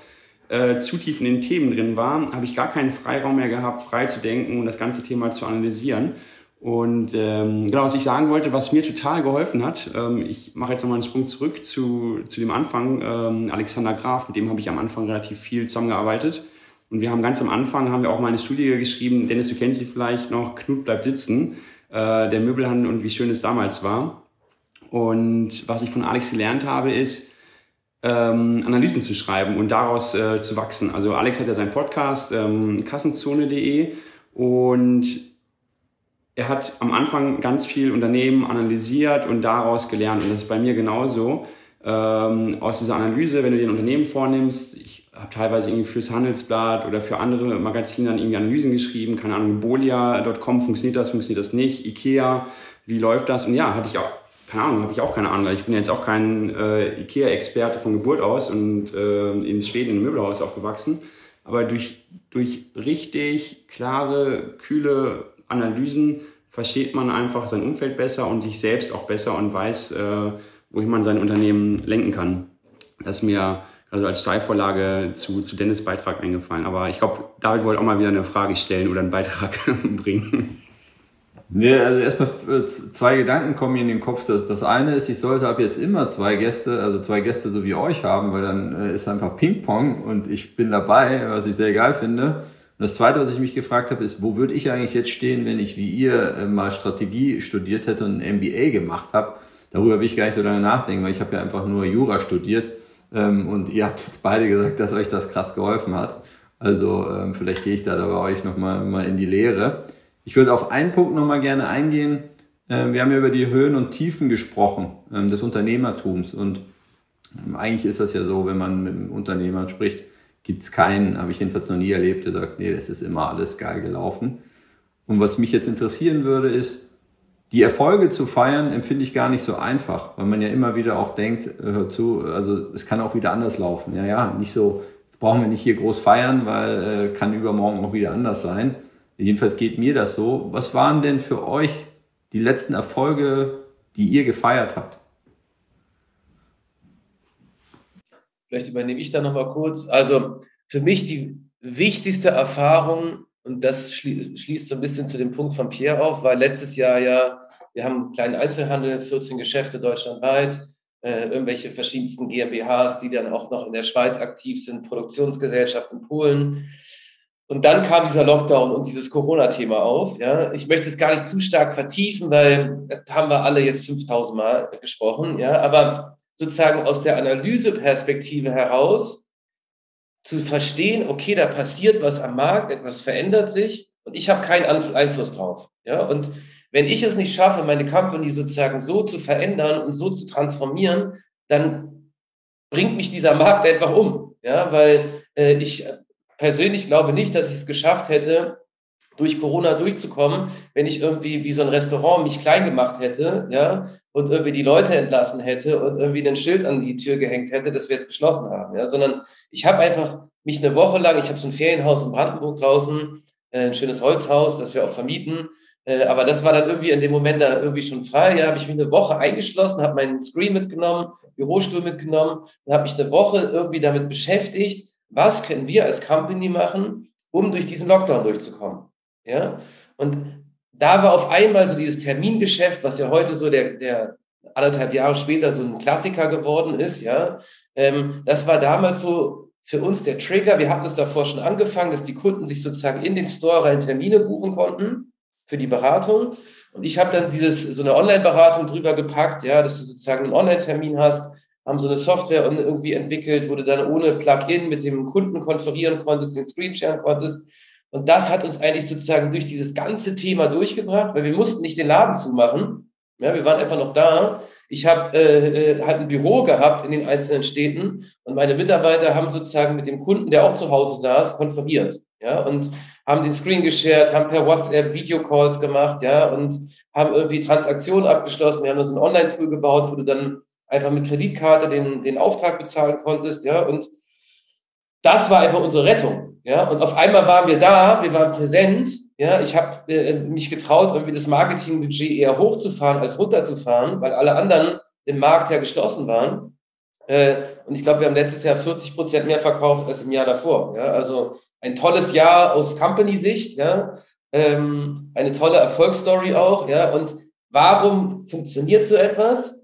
äh, zu tief in den Themen drin war, habe ich gar keinen Freiraum mehr gehabt, frei zu denken und das ganze Thema zu analysieren. Und ähm, genau, was ich sagen wollte, was mir total geholfen hat, ähm, ich mache jetzt nochmal einen Sprung zurück zu, zu dem Anfang, ähm, Alexander Graf, mit dem habe ich am Anfang relativ viel zusammengearbeitet. Und wir haben ganz am Anfang, haben wir auch mal eine Studie geschrieben, Dennis, du kennst sie vielleicht noch, Knut bleibt sitzen, äh, der Möbelhandel und wie schön es damals war. Und was ich von Alex gelernt habe, ist, ähm, Analysen zu schreiben und daraus äh, zu wachsen. Also Alex hat ja seinen Podcast, ähm, kassenzone.de und er hat am Anfang ganz viel Unternehmen analysiert und daraus gelernt. Und das ist bei mir genauso. Ähm, aus dieser Analyse, wenn du dir ein Unternehmen vornimmst, ich habe teilweise irgendwie fürs Handelsblatt oder für andere Magazine dann irgendwie Analysen geschrieben, keine Ahnung, bolia.com, funktioniert das, funktioniert das nicht, Ikea, wie läuft das? Und ja, hatte ich auch, keine Ahnung, habe ich auch keine Ahnung, ich bin jetzt auch kein äh, Ikea-Experte von Geburt aus und äh, in Schweden einem Möbelhaus aufgewachsen. Aber durch, durch richtig klare, kühle Analysen versteht man einfach sein Umfeld besser und sich selbst auch besser und weiß, äh, wohin man sein Unternehmen lenken kann. Das ist mir also als Steilvorlage zu, zu Dennis Beitrag eingefallen. Aber ich glaube, David wollte auch mal wieder eine Frage stellen oder einen Beitrag (laughs) bringen. Nee, also erstmal äh, zwei Gedanken kommen mir in den Kopf. Das, das eine ist, ich sollte ab jetzt immer zwei Gäste, also zwei Gäste so wie euch haben, weil dann äh, ist einfach Ping-Pong und ich bin dabei, was ich sehr geil finde. Und das Zweite, was ich mich gefragt habe, ist, wo würde ich eigentlich jetzt stehen, wenn ich wie ihr äh, mal Strategie studiert hätte und ein MBA gemacht habe? Darüber will ich gar nicht so lange nachdenken, weil ich habe ja einfach nur Jura studiert ähm, und ihr habt jetzt beide gesagt, dass euch das krass geholfen hat. Also ähm, vielleicht gehe ich da, da bei euch nochmal mal in die Lehre. Ich würde auf einen Punkt nochmal gerne eingehen. Ähm, wir haben ja über die Höhen und Tiefen gesprochen ähm, des Unternehmertums und ähm, eigentlich ist das ja so, wenn man mit Unternehmern spricht, gibt es keinen, habe ich jedenfalls noch nie erlebt, der sagt, nee, das ist immer alles geil gelaufen. Und was mich jetzt interessieren würde, ist, die Erfolge zu feiern, empfinde ich gar nicht so einfach, weil man ja immer wieder auch denkt, äh, hör zu, also es kann auch wieder anders laufen. Ja, ja, nicht so, brauchen wir nicht hier groß feiern, weil äh, kann übermorgen auch wieder anders sein. Jedenfalls geht mir das so. Was waren denn für euch die letzten Erfolge, die ihr gefeiert habt? Vielleicht übernehme ich da nochmal kurz. Also für mich die wichtigste Erfahrung, und das schließt so ein bisschen zu dem Punkt von Pierre auf, war letztes Jahr ja, wir haben einen kleinen Einzelhandel, 14 Geschäfte deutschlandweit, äh, irgendwelche verschiedensten GmbHs, die dann auch noch in der Schweiz aktiv sind, Produktionsgesellschaft in Polen. Und dann kam dieser Lockdown und dieses Corona-Thema auf. Ja. Ich möchte es gar nicht zu stark vertiefen, weil das haben wir alle jetzt 5000 Mal gesprochen. Ja. Aber sozusagen aus der Analyseperspektive heraus zu verstehen, okay, da passiert was am Markt, etwas verändert sich und ich habe keinen Einfluss drauf. Ja, und wenn ich es nicht schaffe, meine Company sozusagen so zu verändern und so zu transformieren, dann bringt mich dieser Markt einfach um. Ja, weil äh, ich persönlich glaube nicht, dass ich es geschafft hätte, durch Corona durchzukommen, wenn ich irgendwie wie so ein Restaurant mich klein gemacht hätte, ja, und irgendwie die Leute entlassen hätte und irgendwie ein Schild an die Tür gehängt hätte, dass wir jetzt geschlossen haben, ja, sondern ich habe einfach mich eine Woche lang, ich habe so ein Ferienhaus in Brandenburg draußen, äh, ein schönes Holzhaus, das wir auch vermieten, äh, aber das war dann irgendwie in dem Moment da irgendwie schon frei, ja, habe ich mich eine Woche eingeschlossen, habe meinen Screen mitgenommen, Bürostuhl mitgenommen und habe mich eine Woche irgendwie damit beschäftigt, was können wir als Company machen, um durch diesen Lockdown durchzukommen. Ja? Und da war auf einmal so dieses Termingeschäft, was ja heute so der, der anderthalb Jahre später so ein Klassiker geworden ist, ja. Ähm, das war damals so für uns der Trigger. Wir hatten es davor schon angefangen, dass die Kunden sich sozusagen in den Store rein Termine buchen konnten für die Beratung. Und ich habe dann dieses, so eine Online-Beratung drüber gepackt, ja, dass du sozusagen einen Online-Termin hast, haben so eine Software irgendwie entwickelt, wo du dann ohne Plugin mit dem Kunden konferieren konntest, den Screen sharen konntest. Und das hat uns eigentlich sozusagen durch dieses ganze Thema durchgebracht, weil wir mussten nicht den Laden zumachen. Ja, wir waren einfach noch da. Ich habe äh, äh, halt ein Büro gehabt in den einzelnen Städten und meine Mitarbeiter haben sozusagen mit dem Kunden, der auch zu Hause saß, konferiert. Ja, und haben den Screen geshared, haben per WhatsApp Videocalls gemacht, ja, und haben irgendwie Transaktionen abgeschlossen. Wir haben uns ein Online-Tool gebaut, wo du dann einfach mit Kreditkarte den, den Auftrag bezahlen konntest, ja, und das war einfach unsere Rettung, ja, und auf einmal waren wir da, wir waren präsent, ja, ich habe äh, mich getraut, irgendwie das Marketingbudget eher hochzufahren als runterzufahren, weil alle anderen im Markt ja geschlossen waren. Äh, und ich glaube, wir haben letztes Jahr 40 Prozent mehr verkauft als im Jahr davor. Ja? Also ein tolles Jahr aus Company-Sicht, ja? Ähm, eine tolle Erfolgsstory auch. Ja? Und warum funktioniert so etwas?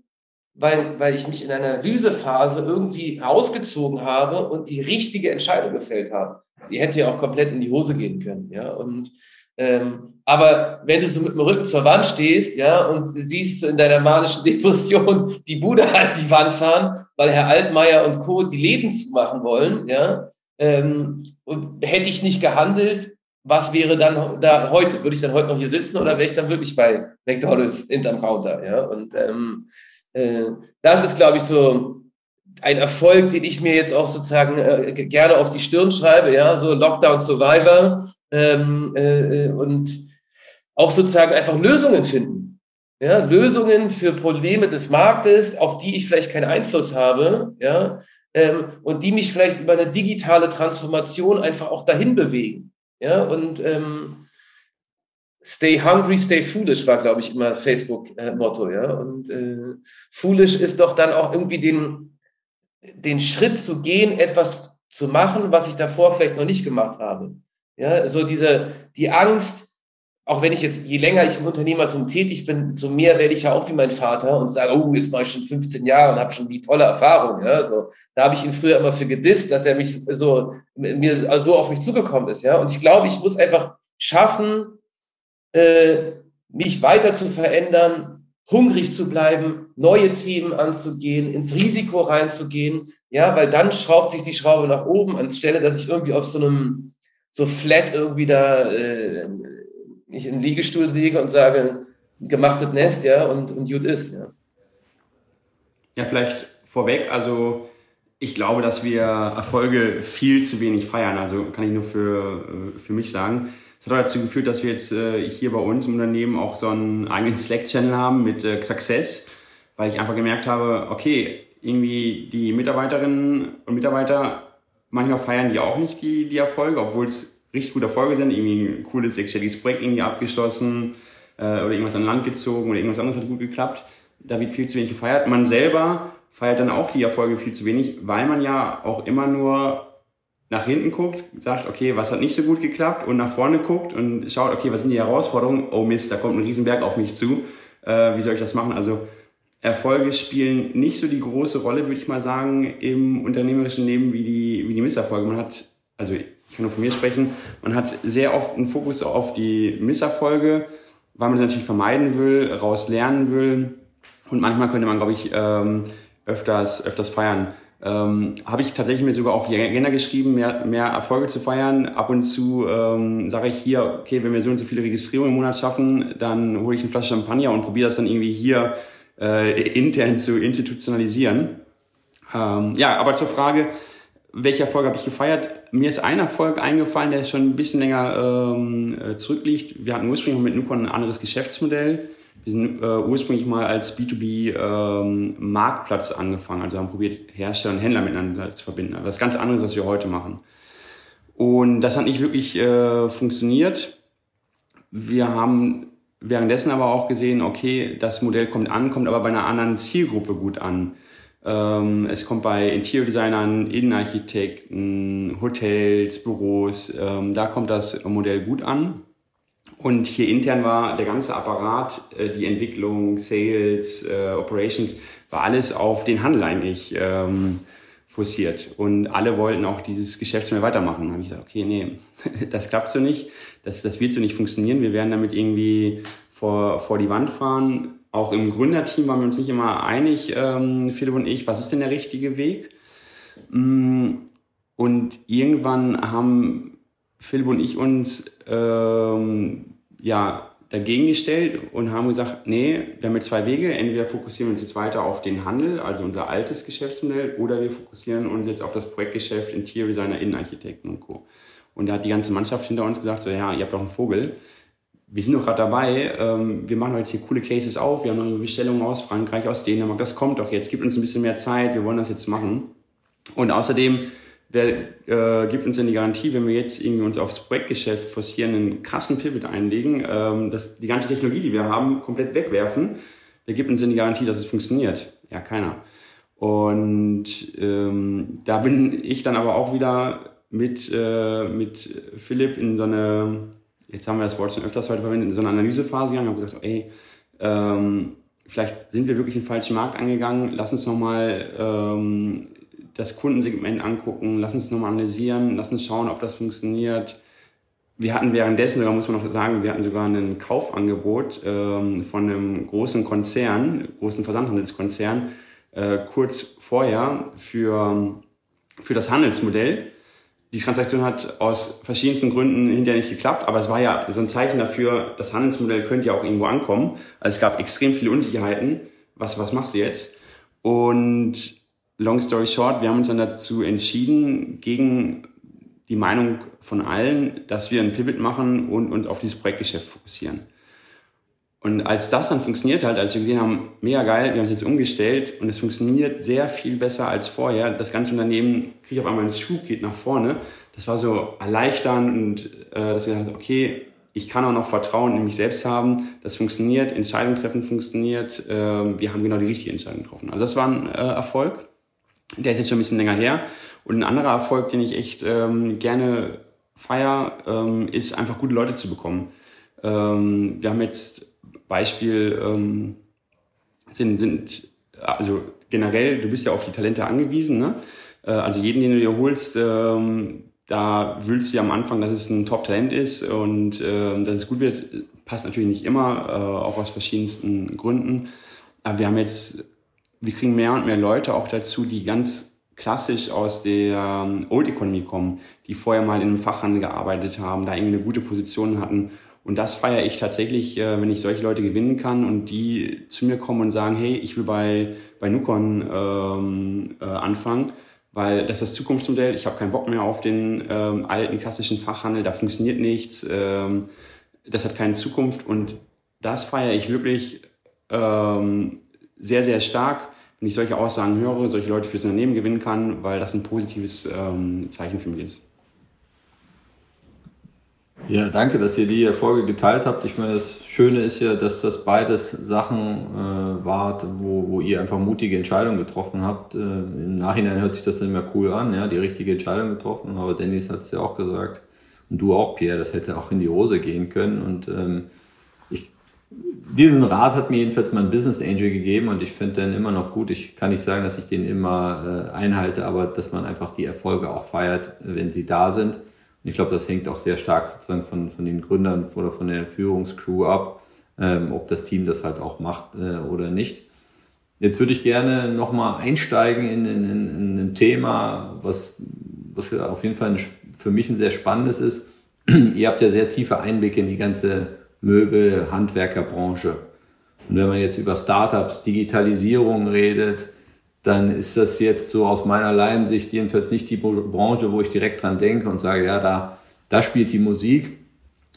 Weil, weil ich mich in einer Analysephase irgendwie rausgezogen habe und die richtige Entscheidung gefällt habe. Sie hätte ja auch komplett in die Hose gehen können. Ja? Und ähm, aber wenn du so mit dem Rücken zur Wand stehst, ja, und siehst in deiner manischen (laughs) Depression die Bude halt die Wand fahren, weil Herr Altmaier und Co. die Läden zumachen wollen, ja, ähm, und hätte ich nicht gehandelt, was wäre dann da heute? Würde ich dann heute noch hier sitzen oder wäre ich dann wirklich bei McDonalds hinterm Counter, ja? Und ähm, äh, das ist, glaube ich, so ein Erfolg, den ich mir jetzt auch sozusagen äh, gerne auf die Stirn schreibe, ja, so Lockdown Survivor ähm, äh, und auch sozusagen einfach Lösungen finden. Ja, Lösungen für Probleme des Marktes, auf die ich vielleicht keinen Einfluss habe, ja, ähm, und die mich vielleicht über eine digitale Transformation einfach auch dahin bewegen. Ja, und ähm, Stay hungry, stay foolish war, glaube ich, immer Facebook-Motto, ja. Und äh, foolish ist doch dann auch irgendwie den, den Schritt zu gehen, etwas zu machen, was ich davor vielleicht noch nicht gemacht habe. Ja, so diese, die Angst, auch wenn ich jetzt, je länger ich im Unternehmertum tätig bin, so mehr werde ich ja auch wie mein Vater und sage, oh, jetzt mache ich schon 15 Jahre und habe schon die tolle Erfahrung. Ja, so, da habe ich ihn früher immer für gedisst, dass er mich so, mir so auf mich zugekommen ist. Ja, und ich glaube, ich muss einfach schaffen, äh, mich weiter zu verändern, hungrig zu bleiben, neue Themen anzugehen, ins Risiko reinzugehen. Ja, weil dann schraubt sich die Schraube nach oben, anstelle, dass ich irgendwie auf so einem so flat irgendwie da äh, ich in den Liegestuhl lege und sage, gemachtes Nest, ja, und, und gut ist, ja. Ja, vielleicht vorweg, also ich glaube, dass wir Erfolge viel zu wenig feiern. Also kann ich nur für, äh, für mich sagen. Hat dazu geführt, dass wir jetzt äh, hier bei uns im Unternehmen auch so einen eigenen Slack-Channel haben mit äh, Success, weil ich einfach gemerkt habe, okay, irgendwie die Mitarbeiterinnen und Mitarbeiter Manchmal feiern die auch nicht die, die Erfolge, obwohl es richtig gute Erfolge sind. Irgendwie ein cooles sechsstelliges Projekt irgendwie abgeschlossen äh, oder irgendwas an Land gezogen oder irgendwas anderes hat gut geklappt. Da wird viel zu wenig gefeiert. Man selber feiert dann auch die Erfolge viel zu wenig, weil man ja auch immer nur nach hinten guckt, sagt, okay, was hat nicht so gut geklappt und nach vorne guckt und schaut, okay, was sind die Herausforderungen? Oh Mist, da kommt ein Riesenberg auf mich zu. Äh, wie soll ich das machen? Also Erfolge spielen nicht so die große Rolle, würde ich mal sagen, im unternehmerischen Leben wie die, wie die Misserfolge. Man hat, also ich kann nur von mir sprechen, man hat sehr oft einen Fokus auf die Misserfolge, weil man sie natürlich vermeiden will, raus lernen will. Und manchmal könnte man, glaube ich, ähm, öfters, öfters feiern. Ähm, habe ich tatsächlich mir sogar auf die Agenda geschrieben, mehr, mehr Erfolge zu feiern. Ab und zu ähm, sage ich hier, okay, wenn wir so und so viele Registrierungen im Monat schaffen, dann hole ich eine Flasche Champagner und probiere das dann irgendwie hier äh, intern zu institutionalisieren. Ähm, ja, aber zur Frage, welcher Erfolg habe ich gefeiert? Mir ist ein Erfolg eingefallen, der schon ein bisschen länger ähm, äh, zurückliegt. Wir hatten ursprünglich mit Nukon ein anderes Geschäftsmodell. Wir sind äh, ursprünglich mal als B2B ähm, angefangen, also haben probiert, Hersteller und Händler miteinander zu verbinden. Aber das ganz anderes, was wir heute machen. Und das hat nicht wirklich äh, funktioniert. Wir haben währenddessen aber auch gesehen, okay, das Modell kommt an, kommt aber bei einer anderen Zielgruppe gut an. Ähm, es kommt bei Interior-Designern, Innenarchitekten, Hotels, Büros, ähm, da kommt das Modell gut an. Und hier intern war der ganze Apparat, äh, die Entwicklung, Sales, äh, Operations, war alles auf den Handel eigentlich ähm, forciert. Und alle wollten auch dieses Geschäftsmodell weitermachen. Da habe ich gesagt, okay, nee, (laughs) das klappt so nicht das, das wird so nicht funktionieren. Wir werden damit irgendwie vor, vor die Wand fahren. Auch im Gründerteam waren wir uns nicht immer einig, ähm, Philipp und ich, was ist denn der richtige Weg? Mm, und irgendwann haben Philipp und ich uns ähm, ja, dagegen gestellt und haben gesagt, nee, wir haben jetzt zwei Wege. Entweder fokussieren wir uns jetzt weiter auf den Handel, also unser altes Geschäftsmodell, oder wir fokussieren uns jetzt auf das Projektgeschäft Interior Designer, Innenarchitekten und Co. Und da hat die ganze Mannschaft hinter uns gesagt, so ja, ihr habt doch einen Vogel. wir sind doch gerade dabei, ähm, wir machen jetzt hier coole Cases auf, wir haben eine Bestellung aus Frankreich, aus Dänemark, das kommt doch jetzt, gibt uns ein bisschen mehr Zeit, wir wollen das jetzt machen. Und außerdem, wer äh, gibt uns denn die Garantie, wenn wir jetzt irgendwie uns aufs Projektgeschäft forcieren, einen krassen Pivot einlegen, ähm, dass die ganze Technologie, die wir haben, komplett wegwerfen, wer gibt uns denn die Garantie, dass es funktioniert? Ja, keiner. Und ähm, da bin ich dann aber auch wieder mit, äh, mit Philipp in so eine, jetzt haben wir das Wort schon öfters heute verwendet, in so eine Analysephase gegangen, habe gesagt, ey, ähm, vielleicht sind wir wirklich den falschen Markt angegangen, lass uns nochmal ähm, das Kundensegment angucken, lass uns nochmal analysieren, lass uns schauen, ob das funktioniert. Wir hatten währenddessen, da muss man noch sagen, wir hatten sogar ein Kaufangebot ähm, von einem großen Konzern, großen Versandhandelskonzern, äh, kurz vorher für, für das Handelsmodell. Die Transaktion hat aus verschiedensten Gründen hinterher nicht geklappt, aber es war ja so ein Zeichen dafür, das Handelsmodell könnte ja auch irgendwo ankommen. Also es gab extrem viele Unsicherheiten. Was, was machst du jetzt? Und long story short, wir haben uns dann dazu entschieden, gegen die Meinung von allen, dass wir einen Pivot machen und uns auf dieses Projektgeschäft fokussieren. Und als das dann funktioniert hat, als wir gesehen haben, mega geil, wir haben es jetzt umgestellt und es funktioniert sehr viel besser als vorher. Das ganze Unternehmen kriegt auf einmal einen Schub, geht nach vorne. Das war so erleichternd und äh, dass wir gesagt haben, okay, ich kann auch noch Vertrauen in mich selbst haben. Das funktioniert, Entscheidungen treffen funktioniert. Äh, wir haben genau die richtige Entscheidung getroffen. Also das war ein äh, Erfolg. Der ist jetzt schon ein bisschen länger her. Und ein anderer Erfolg, den ich echt ähm, gerne feier, ähm, ist einfach gute Leute zu bekommen. Ähm, wir haben jetzt Beispiel ähm, sind, sind, also generell, du bist ja auf die Talente angewiesen. Ne? Äh, also jeden, den du dir holst, ähm, da willst du ja am Anfang, dass es ein Top-Talent ist und äh, dass es gut wird, passt natürlich nicht immer, äh, auch aus verschiedensten Gründen. Aber wir haben jetzt, wir kriegen mehr und mehr Leute auch dazu, die ganz klassisch aus der ähm, Old Economy kommen, die vorher mal in einem Fachhandel gearbeitet haben, da irgendwie eine gute Position hatten. Und das feiere ich tatsächlich, äh, wenn ich solche Leute gewinnen kann und die zu mir kommen und sagen, hey, ich will bei, bei Nukon ähm, äh, anfangen, weil das ist das Zukunftsmodell. Ich habe keinen Bock mehr auf den ähm, alten klassischen Fachhandel, da funktioniert nichts, ähm, das hat keine Zukunft. Und das feiere ich wirklich ähm, sehr, sehr stark, wenn ich solche Aussagen höre, solche Leute fürs Unternehmen gewinnen kann, weil das ein positives ähm, Zeichen für mich ist. Ja, danke, dass ihr die Erfolge geteilt habt. Ich meine, das Schöne ist ja, dass das beides Sachen äh, wart, wo, wo ihr einfach mutige Entscheidungen getroffen habt. Äh, Im Nachhinein hört sich das immer cool an, ja, die richtige Entscheidung getroffen. Aber Dennis hat es ja auch gesagt und du auch, Pierre, das hätte auch in die Hose gehen können. Und ähm, diesen Rat hat mir jedenfalls mein Business Angel gegeben und ich finde den immer noch gut. Ich kann nicht sagen, dass ich den immer äh, einhalte, aber dass man einfach die Erfolge auch feiert, wenn sie da sind ich glaube, das hängt auch sehr stark sozusagen von, von den Gründern oder von der Führungscrew ab, ähm, ob das Team das halt auch macht äh, oder nicht. Jetzt würde ich gerne nochmal einsteigen in, in, in, ein Thema, was, was auf jeden Fall für mich ein sehr spannendes ist. (clears throat) Ihr habt ja sehr tiefe Einblicke in die ganze Möbel-Handwerkerbranche. Und wenn man jetzt über Startups, Digitalisierung redet, dann ist das jetzt so aus meiner Laiensicht jedenfalls nicht die Branche, wo ich direkt dran denke und sage, ja, da, da spielt die Musik.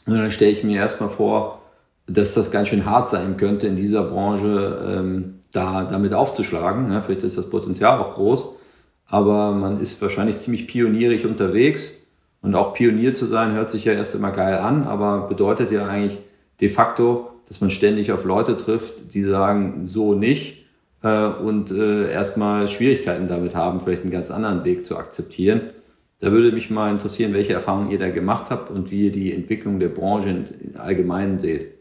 Und dann stelle ich mir erstmal vor, dass das ganz schön hart sein könnte, in dieser Branche ähm, da damit aufzuschlagen. Ja, vielleicht ist das Potenzial auch groß, aber man ist wahrscheinlich ziemlich pionierig unterwegs. Und auch Pionier zu sein, hört sich ja erst immer geil an, aber bedeutet ja eigentlich de facto, dass man ständig auf Leute trifft, die sagen, so nicht äh, und äh, erstmal Schwierigkeiten damit haben, vielleicht einen ganz anderen Weg zu akzeptieren. Da würde mich mal interessieren, welche Erfahrungen ihr da gemacht habt und wie ihr die Entwicklung der Branche im Allgemeinen seht.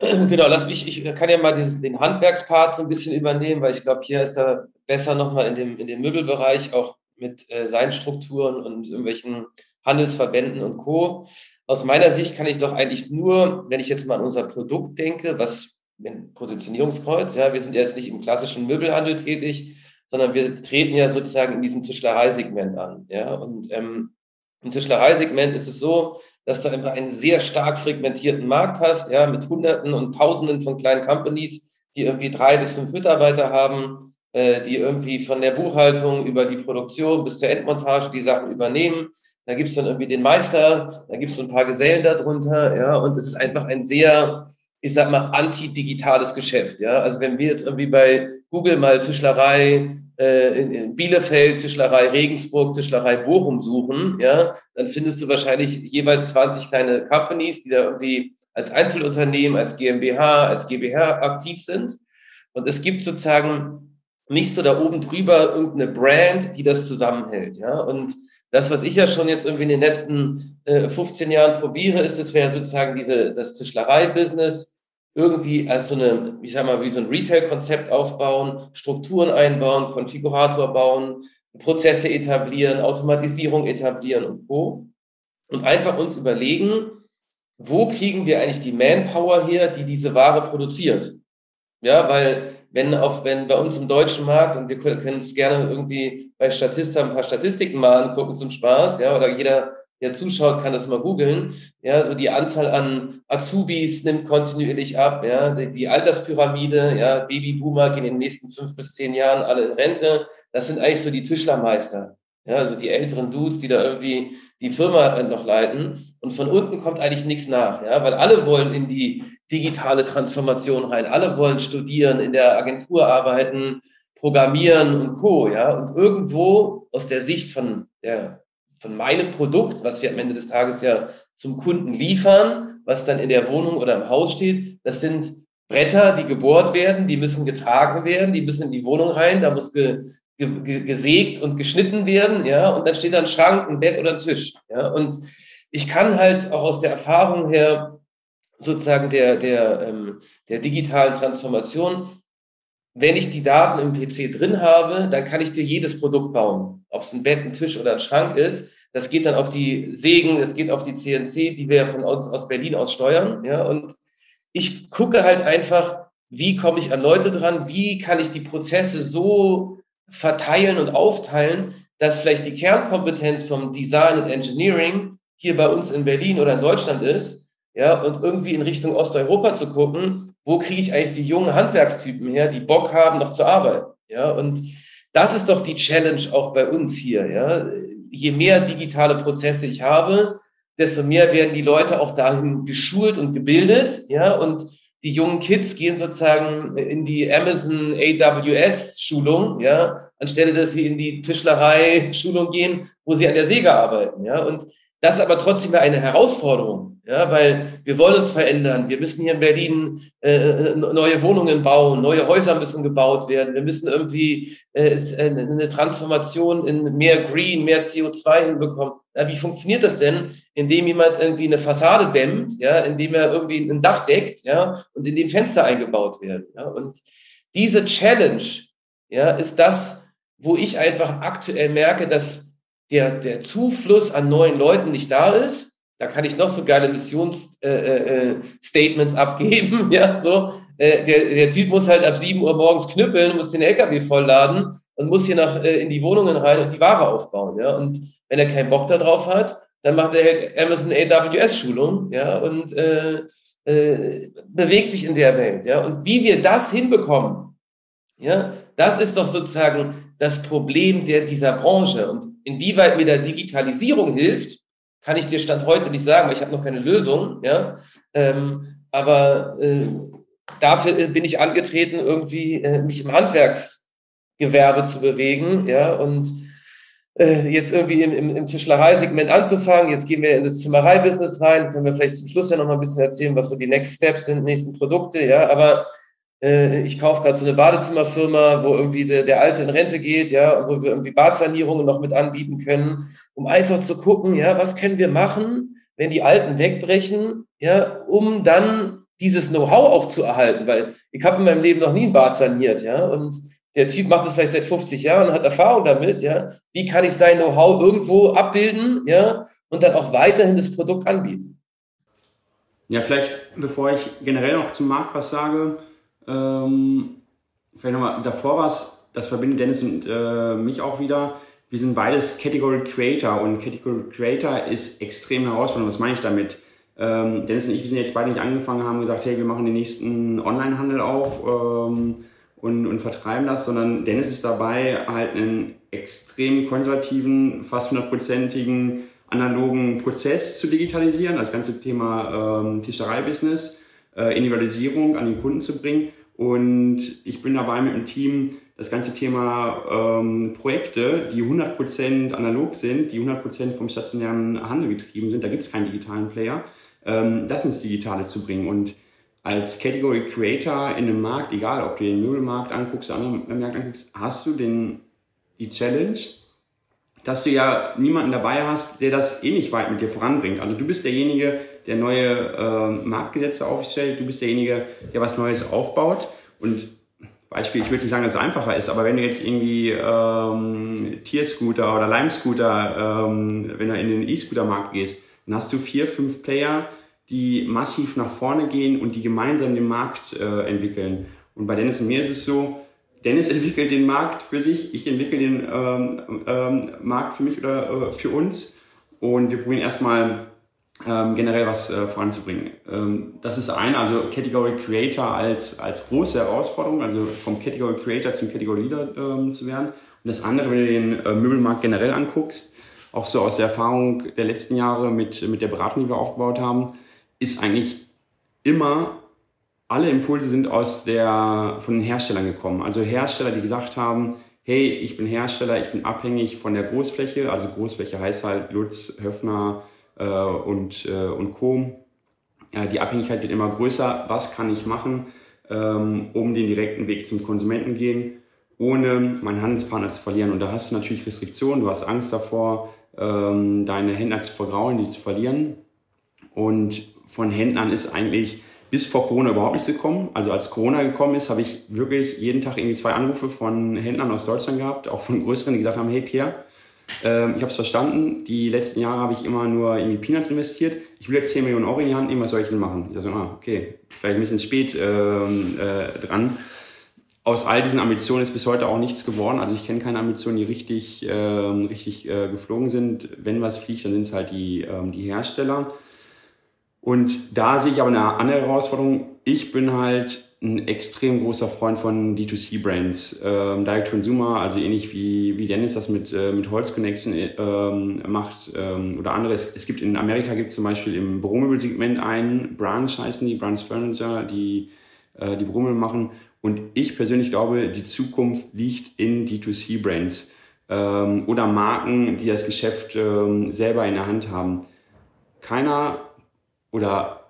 (clears throat) Genau, lass mich, ich kann ja mal dieses, den Handwerkspart so ein bisschen übernehmen, weil ich glaube, hier ist er besser nochmal in dem, in dem Möbelbereich, auch mit äh, seinen Strukturen und irgendwelchen Handelsverbänden und Co. Aus meiner Sicht kann ich doch eigentlich nur, wenn ich jetzt mal an unser Produkt denke, was Positionierungskreuz. Ja, wir sind jetzt nicht im klassischen Möbelhandel tätig, sondern wir treten ja sozusagen in diesem Tischlereisegment an. Ja, und ähm, im Tischlereisegment ist es so, dass du immer einen sehr stark fragmentierten Markt hast, ja, mit Hunderten und Tausenden von kleinen Companies, die irgendwie drei bis fünf Mitarbeiter haben, äh, die irgendwie von der Buchhaltung über die Produktion bis zur Endmontage die Sachen übernehmen. Da gibt es dann irgendwie den Meister, da gibt es so ein paar Gesellen darunter, ja, und es ist einfach ein sehr, ich sag mal, anti-digitales Geschäft, ja. Also wenn wir jetzt irgendwie bei Google mal Tischlerei äh, in Bielefeld, Tischlerei Regensburg, Tischlerei Bochum suchen, ja, dann findest du wahrscheinlich jeweils 20 kleine Companies, die da irgendwie als Einzelunternehmen, als GmbH, als GbH aktiv sind. Und es gibt sozusagen nicht so da oben drüber irgendeine Brand, die das zusammenhält, ja. Und das, was ich ja schon jetzt irgendwie in den letzten äh, 15 Jahren probiere, ist, es wäre sozusagen diese, das Tischlerei-Business irgendwie als so eine, ich sag mal, wie so ein Retail-Konzept aufbauen, Strukturen einbauen, Konfigurator bauen, Prozesse etablieren, Automatisierung etablieren und Co. Und einfach uns überlegen, wo kriegen wir eigentlich die Manpower her, die diese Ware produziert? Ja, weil wenn auf, wenn bei uns im deutschen Markt, und wir können, können uns gerne irgendwie bei Statista ein paar Statistiken mal angucken zum Spaß, ja, oder jeder, der zuschaut, kann das mal googeln, ja, so die Anzahl an Azubis nimmt kontinuierlich ab, ja, die, die Alterspyramide, ja, Babyboomer gehen in den nächsten fünf bis zehn Jahren alle in Rente, das sind eigentlich so die Tischlermeister, ja, also die älteren Dudes, die da irgendwie die Firma noch leiten. Und von unten kommt eigentlich nichts nach, ja, weil alle wollen in die digitale Transformation rein. Alle wollen studieren, in der Agentur arbeiten, programmieren und Co. Ja, und irgendwo aus der Sicht von der von meinem Produkt, was wir am Ende des Tages ja zum Kunden liefern, was dann in der Wohnung oder im Haus steht, das sind Bretter, die gebohrt werden, die müssen getragen werden, die müssen in die Wohnung rein, da muss ge, gesägt und geschnitten werden, ja, und dann steht da ein Schrank, ein Bett oder ein Tisch, ja, und ich kann halt auch aus der Erfahrung her sozusagen der, der, ähm, der digitalen Transformation. Wenn ich die Daten im PC drin habe, dann kann ich dir jedes Produkt bauen. Ob es ein Bett, ein Tisch oder ein Schrank ist. Das geht dann auf die Sägen, es geht auf die CNC, die wir von uns aus Berlin aus steuern. Ja, und ich gucke halt einfach, wie komme ich an Leute dran? Wie kann ich die Prozesse so verteilen und aufteilen, dass vielleicht die Kernkompetenz vom Design und Engineering hier bei uns in Berlin oder in Deutschland ist ja, und irgendwie in Richtung Osteuropa zu gucken, wo kriege ich eigentlich die jungen Handwerkstypen her, die Bock haben, noch zu arbeiten, ja, und das ist doch die Challenge auch bei uns hier, ja. Je mehr digitale Prozesse ich habe, desto mehr werden die Leute auch dahin geschult und gebildet, ja, und die jungen Kids gehen sozusagen in die Amazon AWS Schulung, ja, anstelle dass sie in die Tischlerei Schulung gehen, wo sie an der Säge arbeiten, ja, und das ist aber trotzdem eine Herausforderung, ja, weil wir wollen uns verändern. Wir müssen hier in Berlin äh, äh neue Wohnungen bauen, neue Häuser müssen gebaut werden. Wir müssen irgendwie äh, äh eine Transformation in mehr Green, mehr CO2 hinbekommen. Ja, wie funktioniert das denn, indem jemand irgendwie eine Fassade dämmt, ja, indem er irgendwie ein Dach deckt, ja, und in dem Fenster eingebaut werden. Ja, und diese Challenge, ja, ist das, wo ich einfach aktuell merke, dass der, der Zufluss an neuen Leuten nicht da ist, da kann ich noch so geile Missionsstatements äh, äh, abgeben, (laughs) ja, so. Äh, der, der Typ muss halt ab 7 Uhr morgens knüppeln, muss den LKW vollladen und muss hier nach, äh, in die Wohnungen rein und die Ware aufbauen, ja. Und wenn er keinen Bock darauf hat, dann macht er halt Amazon AWS Schulung, ja, und äh, äh, bewegt sich in der Welt, ja. Und wie wir das hinbekommen, ja, das ist doch sozusagen das Problem der, dieser Branche. Und Inwieweit mir da Digitalisierung hilft, kann ich dir Stand heute nicht sagen, weil ich habe noch keine Lösung. Ja? Ähm, aber äh, dafür bin ich angetreten, irgendwie äh, mich im Handwerksgewerbe zu bewegen. Ja? Und äh, jetzt irgendwie im, im, im Tischlereisegment anzufangen. Jetzt gehen wir in das Zimmerei-Business rein. Können wir vielleicht zum Schluss ja noch mal ein bisschen erzählen, was so die Next Steps sind, nächsten Produkte. Ja, aber äh, ich kaufe gerade so eine Badezimmerfirma, wo irgendwie der, der Alte in Rente geht, ja, und wo wir irgendwie Badsanierungen noch mit anbieten können, um einfach zu gucken, ja, was können wir machen, wenn die Alten wegbrechen, ja, um dann dieses Know-how auch zu erhalten, weil ich habe in meinem Leben noch nie ein Bad saniert, ja, und der Typ macht das vielleicht seit 50 Jahren, hat Erfahrung damit, ja. Wie kann ich sein Know-how irgendwo abbilden, ja, und dann auch weiterhin das Produkt anbieten? Ja, vielleicht, bevor ich generell noch zum Markt was sage, ähm, vielleicht nochmal, davor war es, das verbindet Dennis und äh, mich auch wieder. Wir sind beides Category Creator und Category Creator ist extrem herausfordernd. Was meine ich damit? Ähm, Dennis und ich, wir sind jetzt beide nicht angefangen, haben gesagt, hey, wir machen den nächsten Onlinehandel auf ähm, und, und vertreiben das, sondern Dennis ist dabei, halt einen extrem konservativen, fast hundertprozentigen analogen Prozess zu digitalisieren, das ganze Thema ähm, Tischlerei-Business, äh, Individualisierung an den Kunden zu bringen. Und ich bin dabei mit dem Team das ganze Thema ähm, Projekte, die 100% analog sind, die 100% vom stationären Handel getrieben sind, da gibt es keinen digitalen Player, ähm, das ins Digitale zu bringen. Und als Category Creator in einem Markt, egal ob du den Möbelmarkt anguckst oder anderen Markt anguckst, hast du den, die Challenge, dass du ja niemanden dabei hast, der das eh nicht weit mit dir voranbringt. Also du bist derjenige, der neue äh, Marktgesetze aufstellt, du bist derjenige, der was Neues aufbaut. Und Beispiel, ich will nicht sagen, dass es einfacher ist, aber wenn du jetzt irgendwie ähm, Tierscooter oder Lime-Scooter, ähm, wenn du in den E-Scooter-Markt gehst, dann hast du vier, fünf Player, die massiv nach vorne gehen und die gemeinsam den Markt äh, entwickeln. Und bei Dennis und mir ist es so, Dennis entwickelt den Markt für sich, ich entwickle den ähm, ähm, Markt für mich oder äh, für uns und wir probieren erstmal ähm, generell was äh, voranzubringen. Ähm, das ist eine, also Category Creator als, als große Herausforderung, also vom Category Creator zum Category Leader ähm, zu werden. Und das andere, wenn du den äh, Möbelmarkt generell anguckst, auch so aus der Erfahrung der letzten Jahre mit, mit der Beratung, die wir aufgebaut haben, ist eigentlich immer, alle Impulse sind aus der, von den Herstellern gekommen. Also Hersteller, die gesagt haben, hey, ich bin Hersteller, ich bin abhängig von der Großfläche. Also Großfläche heißt halt Lutz, Höfner, äh, und, äh, und Co. Ja, die Abhängigkeit wird immer größer. Was kann ich machen, ähm, um den direkten Weg zum Konsumenten gehen, ohne meinen Handelspartner zu verlieren? Und da hast du natürlich Restriktionen, du hast Angst davor, ähm, deine Händler zu vergrauen, die zu verlieren. Und von Händlern ist eigentlich bis vor Corona überhaupt nichts gekommen. Also als Corona gekommen ist, habe ich wirklich jeden Tag irgendwie zwei Anrufe von Händlern aus Deutschland gehabt, auch von größeren, die gesagt haben, hey Pierre, ähm, ich habe es verstanden. Die letzten Jahre habe ich immer nur irgendwie Peanuts investiert. Ich will jetzt 10 Millionen Euro in die Hand nehmen, was soll ich denn machen? Ich dachte, ah, okay, vielleicht ein bisschen spät ähm, äh, dran. Aus all diesen Ambitionen ist bis heute auch nichts geworden. Also ich kenne keine Ambitionen, die richtig, ähm, richtig äh, geflogen sind. Wenn was fliegt, dann sind es halt die, ähm, die Hersteller. Und da sehe ich aber eine andere Herausforderung. Ich bin halt ein extrem großer Freund von D2C-Brands, ähm, Direct Consumer, also ähnlich wie, wie Dennis das mit, äh, mit Holz Connection ähm, macht ähm, oder anderes. Es gibt in Amerika gibt es zum Beispiel im Büromöbel-Segment einen, Branch heißen die, Branch Furniture, die äh, die Büromöbel machen. Und ich persönlich glaube, die Zukunft liegt in D2C-Brands ähm, oder Marken, die das Geschäft ähm, selber in der Hand haben. Keiner oder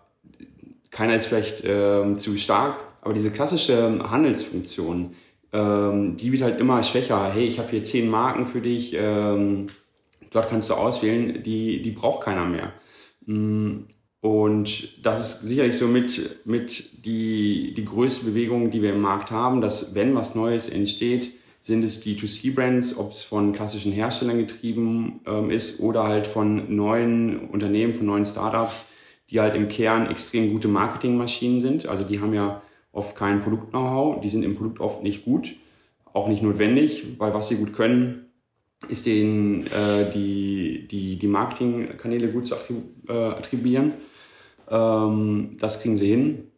keiner ist vielleicht ähm, zu stark, aber diese klassische Handelsfunktion, ähm, die wird halt immer schwächer. Hey, ich habe hier zehn Marken für dich, ähm, dort kannst du auswählen, die, die braucht keiner mehr. Mm, und das ist sicherlich so mit, mit die, die größte Bewegung, die wir im Markt haben, dass wenn was Neues entsteht, sind es die 2C-Brands, ob es von klassischen Herstellern getrieben ähm, ist oder halt von neuen Unternehmen, von neuen Startups, die halt im Kern extrem gute Marketingmaschinen sind. Also die haben ja oft kein Produkt-Know-how, die sind im Produkt oft nicht gut, auch nicht notwendig, weil was sie gut können, ist denen äh, die, die, die Marketingkanäle gut zu äh, attribuieren. Ähm, das kriegen sie hin.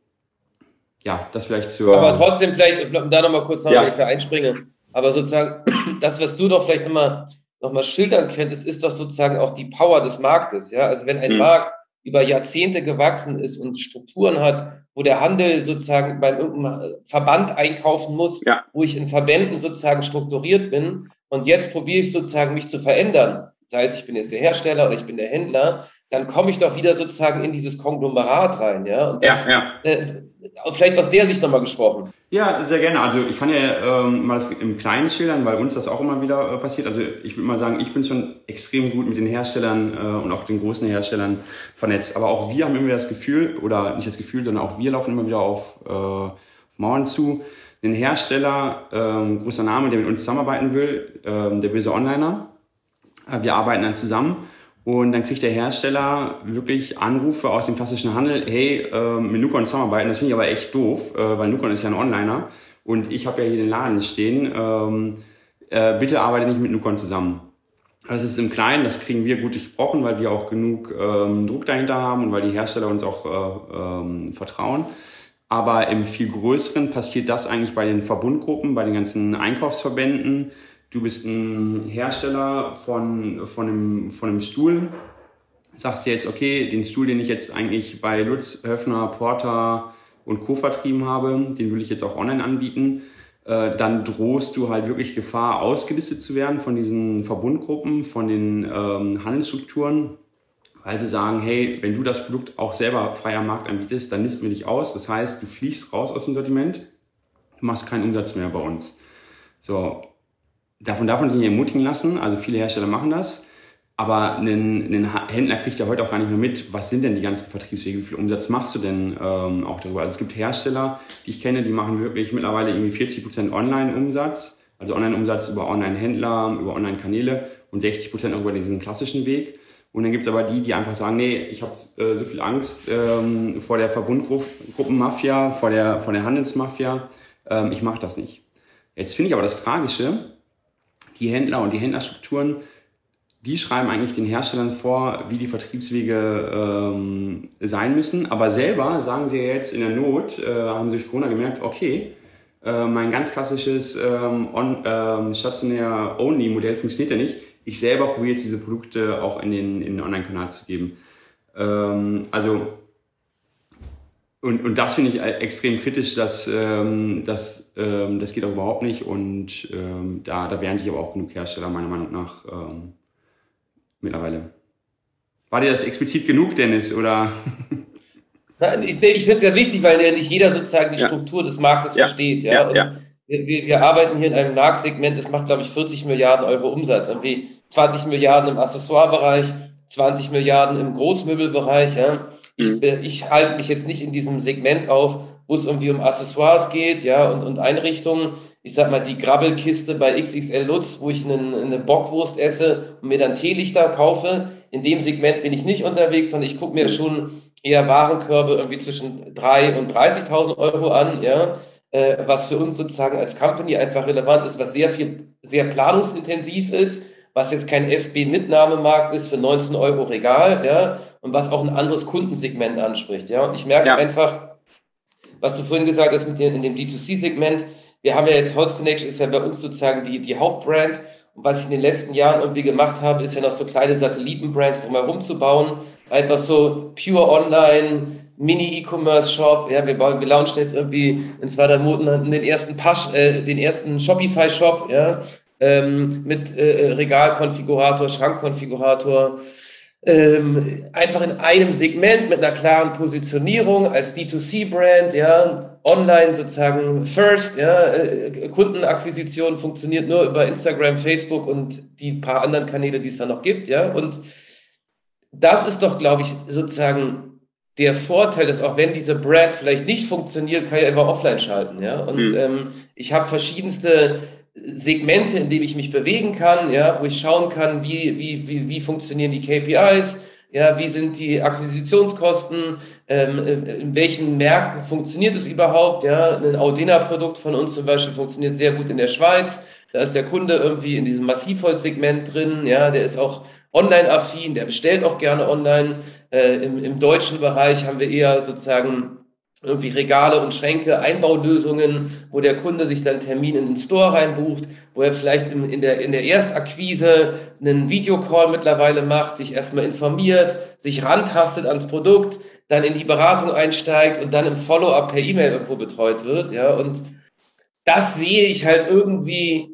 Ja, das vielleicht zur. Aber trotzdem, vielleicht, da nochmal kurz noch, ja. wenn ich da einspringe. Aber sozusagen, (clears throat) das, was du doch vielleicht nochmal noch mal schildern könntest, ist doch sozusagen auch die Power des Marktes. Ja? Also, wenn ein mhm. Markt über Jahrzehnte gewachsen ist und Strukturen hat, wo der Handel sozusagen bei irgendeinem Verband einkaufen muss, ja. wo ich in Verbänden sozusagen strukturiert bin. Und jetzt probiere ich sozusagen mich zu verändern. Sei es, ich bin jetzt der Hersteller oder ich bin der Händler, dann komme ich doch wieder sozusagen in dieses Konglomerat rein. Ja, und das, ja, ja. Äh, vielleicht aus der Sicht nochmal gesprochen. Ja, sehr gerne. Also ich kann ja ähm, mal das im Kleinen schildern, weil uns das auch immer wieder äh, passiert. Also ich würde mal sagen, ich bin schon extrem gut mit den Herstellern äh, und auch den großen Herstellern vernetzt. Aber auch wir haben immer das Gefühl, oder nicht das Gefühl, sondern auch wir laufen immer wieder auf, äh, auf Mauern zu. Den Hersteller, ähm, großer Name, der mit uns zusammenarbeiten will, ähm, der böse Onliner. Äh, wir arbeiten dann zusammen und dann kriegt der Hersteller wirklich Anrufe aus dem klassischen Handel, hey, äh, mit Nukon zusammenarbeiten, das finde ich aber echt doof, äh, weil Nukon ist ja ein Onliner und ich habe ja hier den Laden stehen, ähm, äh, bitte arbeite nicht mit Nukon zusammen. Das ist im Kleinen, das kriegen wir gut durchbrochen, weil wir auch genug ähm, Druck dahinter haben und weil die Hersteller uns auch äh, ähm, vertrauen. Aber im viel Größeren passiert das eigentlich bei den Verbundgruppen, bei den ganzen Einkaufsverbänden, du bist ein Hersteller von, von, einem, von einem Stuhl, sagst dir jetzt, okay, den Stuhl, den ich jetzt eigentlich bei Lutz, Höfner, Porter und Co. vertrieben habe, den will ich jetzt auch online anbieten, äh, dann drohst du halt wirklich Gefahr, ausgelistet zu werden von diesen Verbundgruppen, von den ähm, Handelsstrukturen, weil sie sagen, hey, wenn du das Produkt auch selber frei am Markt anbietest, dann listen wir dich aus. Das heißt, du fliegst raus aus dem Sortiment, machst keinen Umsatz mehr bei uns. So, davon darf man sich nicht ermutigen lassen. Also viele Hersteller machen das. Aber ein, ein Händler kriegt ja heute auch gar nicht mehr mit, was sind denn die ganzen Vertriebswege, wie viel Umsatz machst du denn ähm, auch darüber? Also es gibt Hersteller, die ich kenne, die machen wirklich mittlerweile irgendwie 40 Prozent Online-Umsatz, also Online-Umsatz über Online-Händler, über Online-Kanäle und 60 Prozent über diesen klassischen Weg. Und dann gibt's aber die, die einfach sagen, nee, ich habe äh, so viel Angst ähm, vor der Verbundgruppenmafia, vor der, vor der Handelsmafia, ähm, ich mache das nicht. Jetzt finde ich aber das Tragische, die Händler und die Händlerstrukturen, die schreiben eigentlich den Herstellern vor, wie die Vertriebswege ähm, sein müssen. Aber selber sagen sie jetzt in der Not, äh, haben sie durch Corona gemerkt, okay, äh, mein ganz klassisches ähm, on, ähm, Stationär-Only-Modell funktioniert ja nicht. Ich selber probiere jetzt diese Produkte auch in den, in den Online-Kanal zu geben. Ähm, also und, und das finde ich extrem kritisch, dass ähm, das, ähm, das geht auch überhaupt nicht. Und ähm, da, da wehren sich aber auch genug Hersteller meiner Meinung nach ähm, mittlerweile. War dir das explizit genug, Dennis, oder? (laughs) Ich, ich finde es ja wichtig, weil ja nicht jeder sozusagen die ja. Struktur des Marktes ja. versteht. Ja? ja. Wir, wir, arbeiten hier in einem Marktsegment, das macht, glaube ich, 40 Milliarden Euro Umsatz. Irgendwie 20 Milliarden im Accessoirebereich, 20 Milliarden im Großmöbelbereich. Ja? Ich, mhm. ich halte mich jetzt nicht in diesem Segment auf, wo es irgendwie um Accessoires geht, ja, und, und Einrichtungen ich sag mal, die Grabbelkiste bei XXL Lutz, wo ich eine, eine Bockwurst esse und mir dann Teelichter kaufe. In dem Segment bin ich nicht unterwegs, sondern ich gucke mir schon eher Warenkörbe irgendwie zwischen 3.000 und 30.000 Euro an, ja, äh, was für uns sozusagen als Company einfach relevant ist, was sehr viel, sehr planungsintensiv ist, was jetzt kein SB-Mitnahmemarkt ist für 19 Euro Regal, ja, und was auch ein anderes Kundensegment anspricht, ja. Und ich merke ja. einfach, was du vorhin gesagt hast mit dem, in dem D2C-Segment, wir haben ja jetzt Holz Connection ist ja bei uns sozusagen die, die Hauptbrand. Und was ich in den letzten Jahren irgendwie gemacht habe, ist ja noch so kleine Satellitenbrands drumherum zu bauen. Einfach so pure online, Mini-E-Commerce-Shop. Ja, wir, bauen, wir launchen jetzt irgendwie in zwei, drei Monaten den ersten Pasch, äh, den ersten Shopify-Shop, ja, ähm, mit äh, Regalkonfigurator, Schrankkonfigurator. Ähm, einfach in einem Segment mit einer klaren Positionierung als D2C-Brand, ja, online sozusagen first, ja, äh, Kundenakquisition funktioniert nur über Instagram, Facebook und die paar anderen Kanäle, die es da noch gibt, ja, und das ist doch, glaube ich, sozusagen der Vorteil, dass auch wenn diese Brand vielleicht nicht funktioniert, kann ich einfach offline schalten, ja, und mhm. ähm, ich habe verschiedenste Segmente, in denen ich mich bewegen kann, ja, wo ich schauen kann, wie, wie, wie, wie funktionieren die KPIs, ja, wie sind die Akquisitionskosten? Ähm, in welchen Märkten funktioniert es überhaupt? Ja, ein Audena-Produkt von uns zum Beispiel funktioniert sehr gut in der Schweiz. Da ist der Kunde irgendwie in diesem Massivholzsegment drin. Ja, der ist auch online-affin, der bestellt auch gerne online. Äh, im, Im deutschen Bereich haben wir eher sozusagen irgendwie Regale und Schränke, Einbaulösungen, wo der Kunde sich dann Termin in den Store reinbucht, wo er vielleicht in, in, der, in der Erstakquise einen Videocall mittlerweile macht, sich erstmal informiert, sich rantastet ans Produkt, dann in die Beratung einsteigt und dann im Follow-up per E-Mail irgendwo betreut wird. Ja, und das sehe ich halt irgendwie,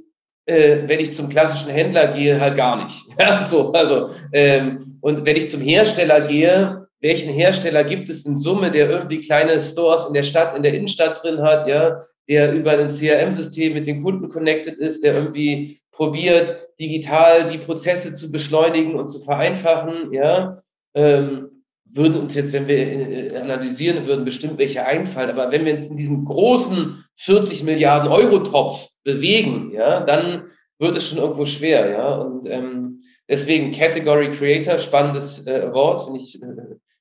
äh, wenn ich zum klassischen Händler gehe, halt gar nicht. (laughs) Ja, so, also, ähm, und wenn ich zum Hersteller gehe, welchen Hersteller gibt es in Summe, der irgendwie kleine Stores in der Stadt, in der Innenstadt drin hat, ja, der über ein CRM-System mit den Kunden connected ist, der irgendwie probiert, digital die Prozesse zu beschleunigen und zu vereinfachen, ja, ähm, würden uns jetzt, wenn wir äh, analysieren, würden bestimmt welche einfallen. Aber wenn wir uns in diesem großen 40 Milliarden Euro Topf bewegen, ja, dann wird es schon irgendwo schwer, ja. Und ähm, deswegen Category Creator, spannendes äh, Wort, finde ich äh,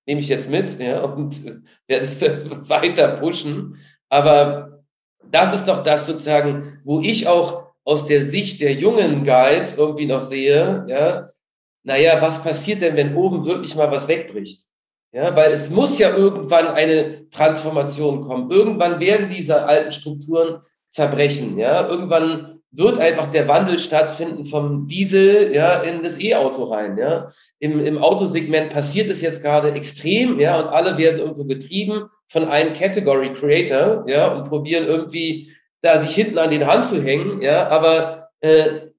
nehme ich jetzt mit ja, (laughs) und werde es (laughs) weiter pushen. Aber das ist doch das sozusagen, wo ich auch aus der Sicht der jungen Guys irgendwie noch sehe, ja, naja, was passiert denn, wenn oben wirklich mal was wegbricht? Ja, weil es muss ja irgendwann eine Transformation kommen. Irgendwann werden diese alten Strukturen zerbrechen. Ja, irgendwann wird einfach der Wandel stattfinden vom Diesel ja, in das E-Auto rein. Ja. Im, Im Autosegment passiert es jetzt gerade extrem, ja, und alle werden irgendwo getrieben von einem Category Creator, ja, und probieren irgendwie da sich hinten an den Rand zu hängen, ja, aber äh,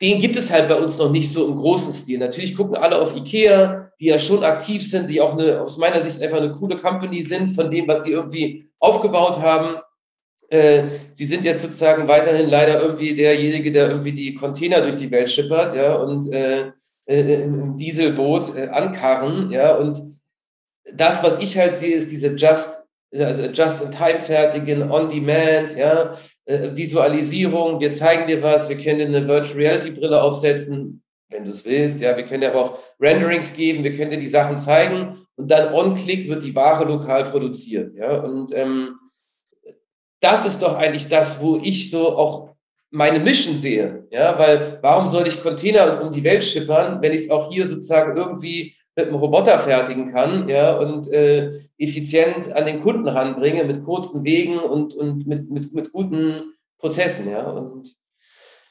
den gibt es halt bei uns noch nicht so im großen Stil. Natürlich gucken alle auf Ikea, die ja schon aktiv sind, die auch eine, aus meiner Sicht einfach eine coole Company sind von dem, was sie irgendwie aufgebaut haben. Äh, sie sind jetzt sozusagen weiterhin leider irgendwie derjenige, der irgendwie die Container durch die Welt schippert, ja, und äh, äh, im Dieselboot äh, ankarren, ja, und das, was ich halt sehe, ist diese Just, also Just-in-Time fertigen, On-Demand, ja, äh, Visualisierung, wir zeigen dir was, wir können dir eine Virtual Reality Brille aufsetzen, wenn du es willst, ja, wir können dir aber auch Renderings geben, wir können dir die Sachen zeigen und dann on-click wird die Ware lokal produziert, ja, und ähm, das ist doch eigentlich das, wo ich so auch meine Mission sehe, ja, weil warum soll ich Container um die Welt schippern, wenn ich es auch hier sozusagen irgendwie mit einem Roboter fertigen kann, ja, und äh, effizient an den Kunden ranbringe mit kurzen Wegen und, und mit, mit, mit guten Prozessen, ja, und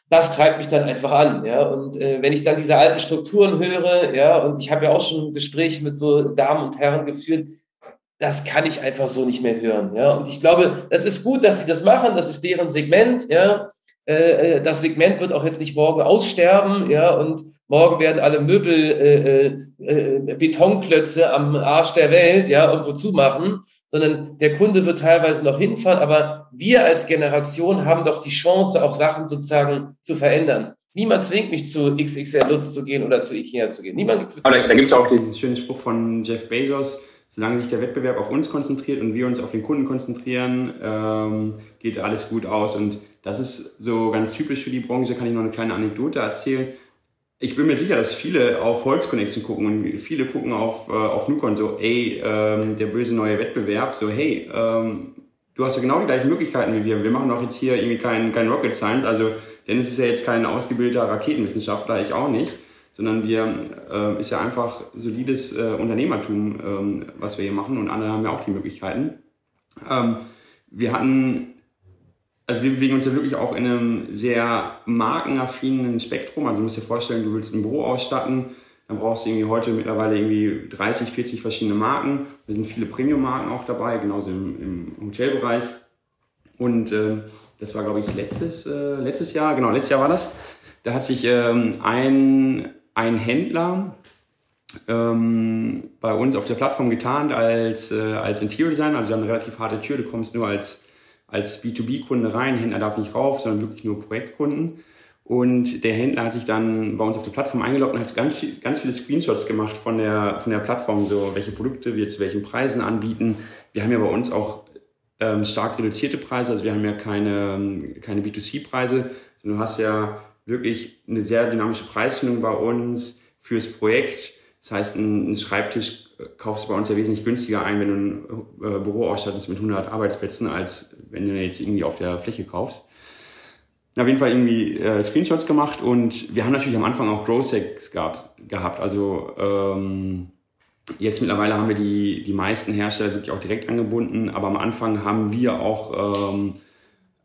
das treibt mich dann einfach an, ja, und äh, wenn ich dann diese alten Strukturen höre, ja, und ich habe ja auch schon Gespräche mit so Damen und Herren geführt, das kann ich einfach so nicht mehr hören, ja, und ich glaube, das ist gut, dass sie das machen, das ist deren Segment, ja, äh, äh, das Segment wird auch jetzt nicht morgen aussterben, ja, und morgen werden alle Möbel, äh, äh, äh, Betonklötze am Arsch der Welt, ja, irgendwo zumachen, sondern der Kunde wird teilweise noch hinfahren, aber wir als Generation haben doch die Chance, auch Sachen sozusagen zu verändern. Niemand zwingt mich zu XXL Lutz zu gehen oder zu Ikea zu gehen. Niemand. Aber da, da gibt es auch diesen schönen Spruch von Jeff Bezos, solange sich der Wettbewerb auf uns konzentriert und wir uns auf den Kunden konzentrieren, ähm, geht alles gut aus. Und das ist so ganz typisch für die Branche. Kann ich noch eine kleine Anekdote erzählen. Ich bin mir sicher, dass viele auf Holz Connection gucken und viele gucken auf, äh, auf Nukon so, ey, ähm, der böse neue Wettbewerb, so, hey, ähm, du hast ja genau die gleichen Möglichkeiten wie wir. Wir machen doch jetzt hier irgendwie kein, kein Rocket Science, also Dennis ist ja jetzt kein ausgebildeter Raketenwissenschaftler, ich auch nicht sondern wir äh, ist ja einfach solides äh, Unternehmertum, ähm, was wir hier machen und andere haben ja auch die Möglichkeiten. Ähm, wir hatten, also wir bewegen uns ja wirklich auch in einem sehr markenaffinen Spektrum. Also du musst dir vorstellen, du willst ein Büro ausstatten, dann brauchst du irgendwie heute mittlerweile irgendwie 30, 40 verschiedene Marken. Da sind viele Premium-Marken auch dabei, genauso im, im Hotelbereich. Und äh, das war, glaube ich, letztes, äh, letztes Jahr, genau, letztes Jahr war das. Da hat sich ähm, ein ein Händler ähm, bei uns auf der Plattform getarnt als, äh, als Interior Designer. Also wir haben eine relativ harte Tür, du kommst nur als, als B2B-Kunde rein, Händler darf nicht rauf, sondern wirklich nur Projektkunden. Und der Händler hat sich dann bei uns auf der Plattform eingeloggt und hat ganz, ganz viele Screenshots gemacht von der, von der Plattform, so welche Produkte wir zu welchen Preisen anbieten. Wir haben ja bei uns auch ähm, stark reduzierte Preise, also wir haben ja keine, keine B2C-Preise, du hast ja wirklich eine sehr dynamische Preisfindung bei uns fürs Projekt. Das heißt, ein Schreibtisch kaufst du bei uns ja wesentlich günstiger ein, wenn du ein äh, Büro ausstattest mit 100 Arbeitsplätzen, als wenn du jetzt irgendwie auf der Fläche kaufst. Auf jeden Fall irgendwie äh, Screenshots gemacht und wir haben natürlich am Anfang auch Growth Hacks gehabt, gehabt. Also ähm, jetzt mittlerweile haben wir die, die meisten Hersteller wirklich auch direkt angebunden, aber am Anfang haben wir auch ähm,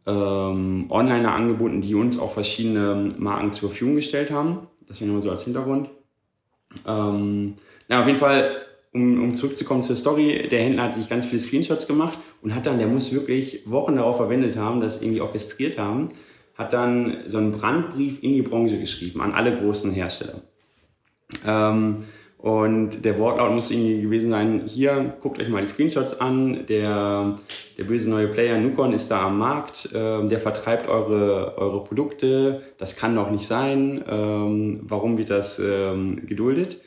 ähm, Onliner angeboten, die uns auch verschiedene Marken zur Verfügung gestellt haben. Das wäre nur so als Hintergrund. Ähm, na, auf jeden Fall, um, um zurückzukommen zur Story, der Händler hat sich ganz viele Screenshots gemacht und hat dann, der muss wirklich Wochen darauf verwendet haben, das irgendwie orchestriert haben, hat dann so einen Brandbrief in die Branche geschrieben an alle großen Hersteller. Ähm, und der Wortlaut muss irgendwie gewesen sein, hier, guckt euch mal die Screenshots an, der, der böse neue Player Nukon ist da am Markt, äh, der vertreibt eure, eure Produkte, das kann doch nicht sein, ähm, warum wird das ähm, geduldet?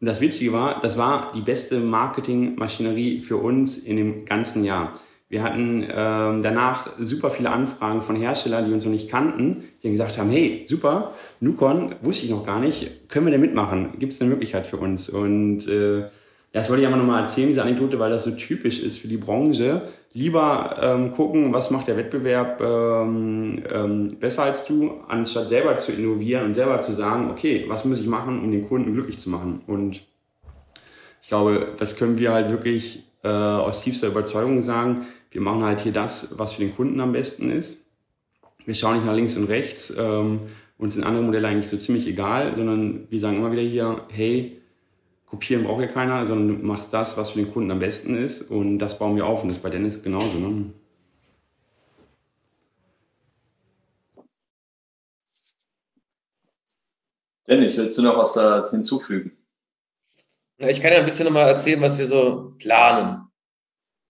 Und das Witzige war, das war die beste Marketingmaschinerie für uns in dem ganzen Jahr. Wir hatten ähm, danach super viele Anfragen von Herstellern, die uns noch nicht kannten, die gesagt haben, hey, super, Nukon, wusste ich noch gar nicht, können wir denn mitmachen? Gibt es eine Möglichkeit für uns? Und äh, das wollte ich einfach nochmal erzählen, diese Anekdote, weil das so typisch ist für die Branche. Lieber ähm, gucken, was macht der Wettbewerb ähm, ähm, besser als du, anstatt selber zu innovieren und selber zu sagen, okay, was muss ich machen, um den Kunden glücklich zu machen? Und ich glaube, das können wir halt wirklich äh, aus tiefster Überzeugung sagen wir machen halt hier das, was für den Kunden am besten ist. wir schauen nicht nach links und rechts, ähm, uns sind andere Modelle eigentlich so ziemlich egal, sondern wir sagen immer wieder hier, hey, kopieren braucht ja keiner, sondern du machst das, was für den Kunden am besten ist und das bauen wir auf und das ist bei Dennis genauso. Ne? Dennis, willst du noch was da hinzufügen? Ja, ich kann ja ein bisschen nochmal erzählen, was wir so planen,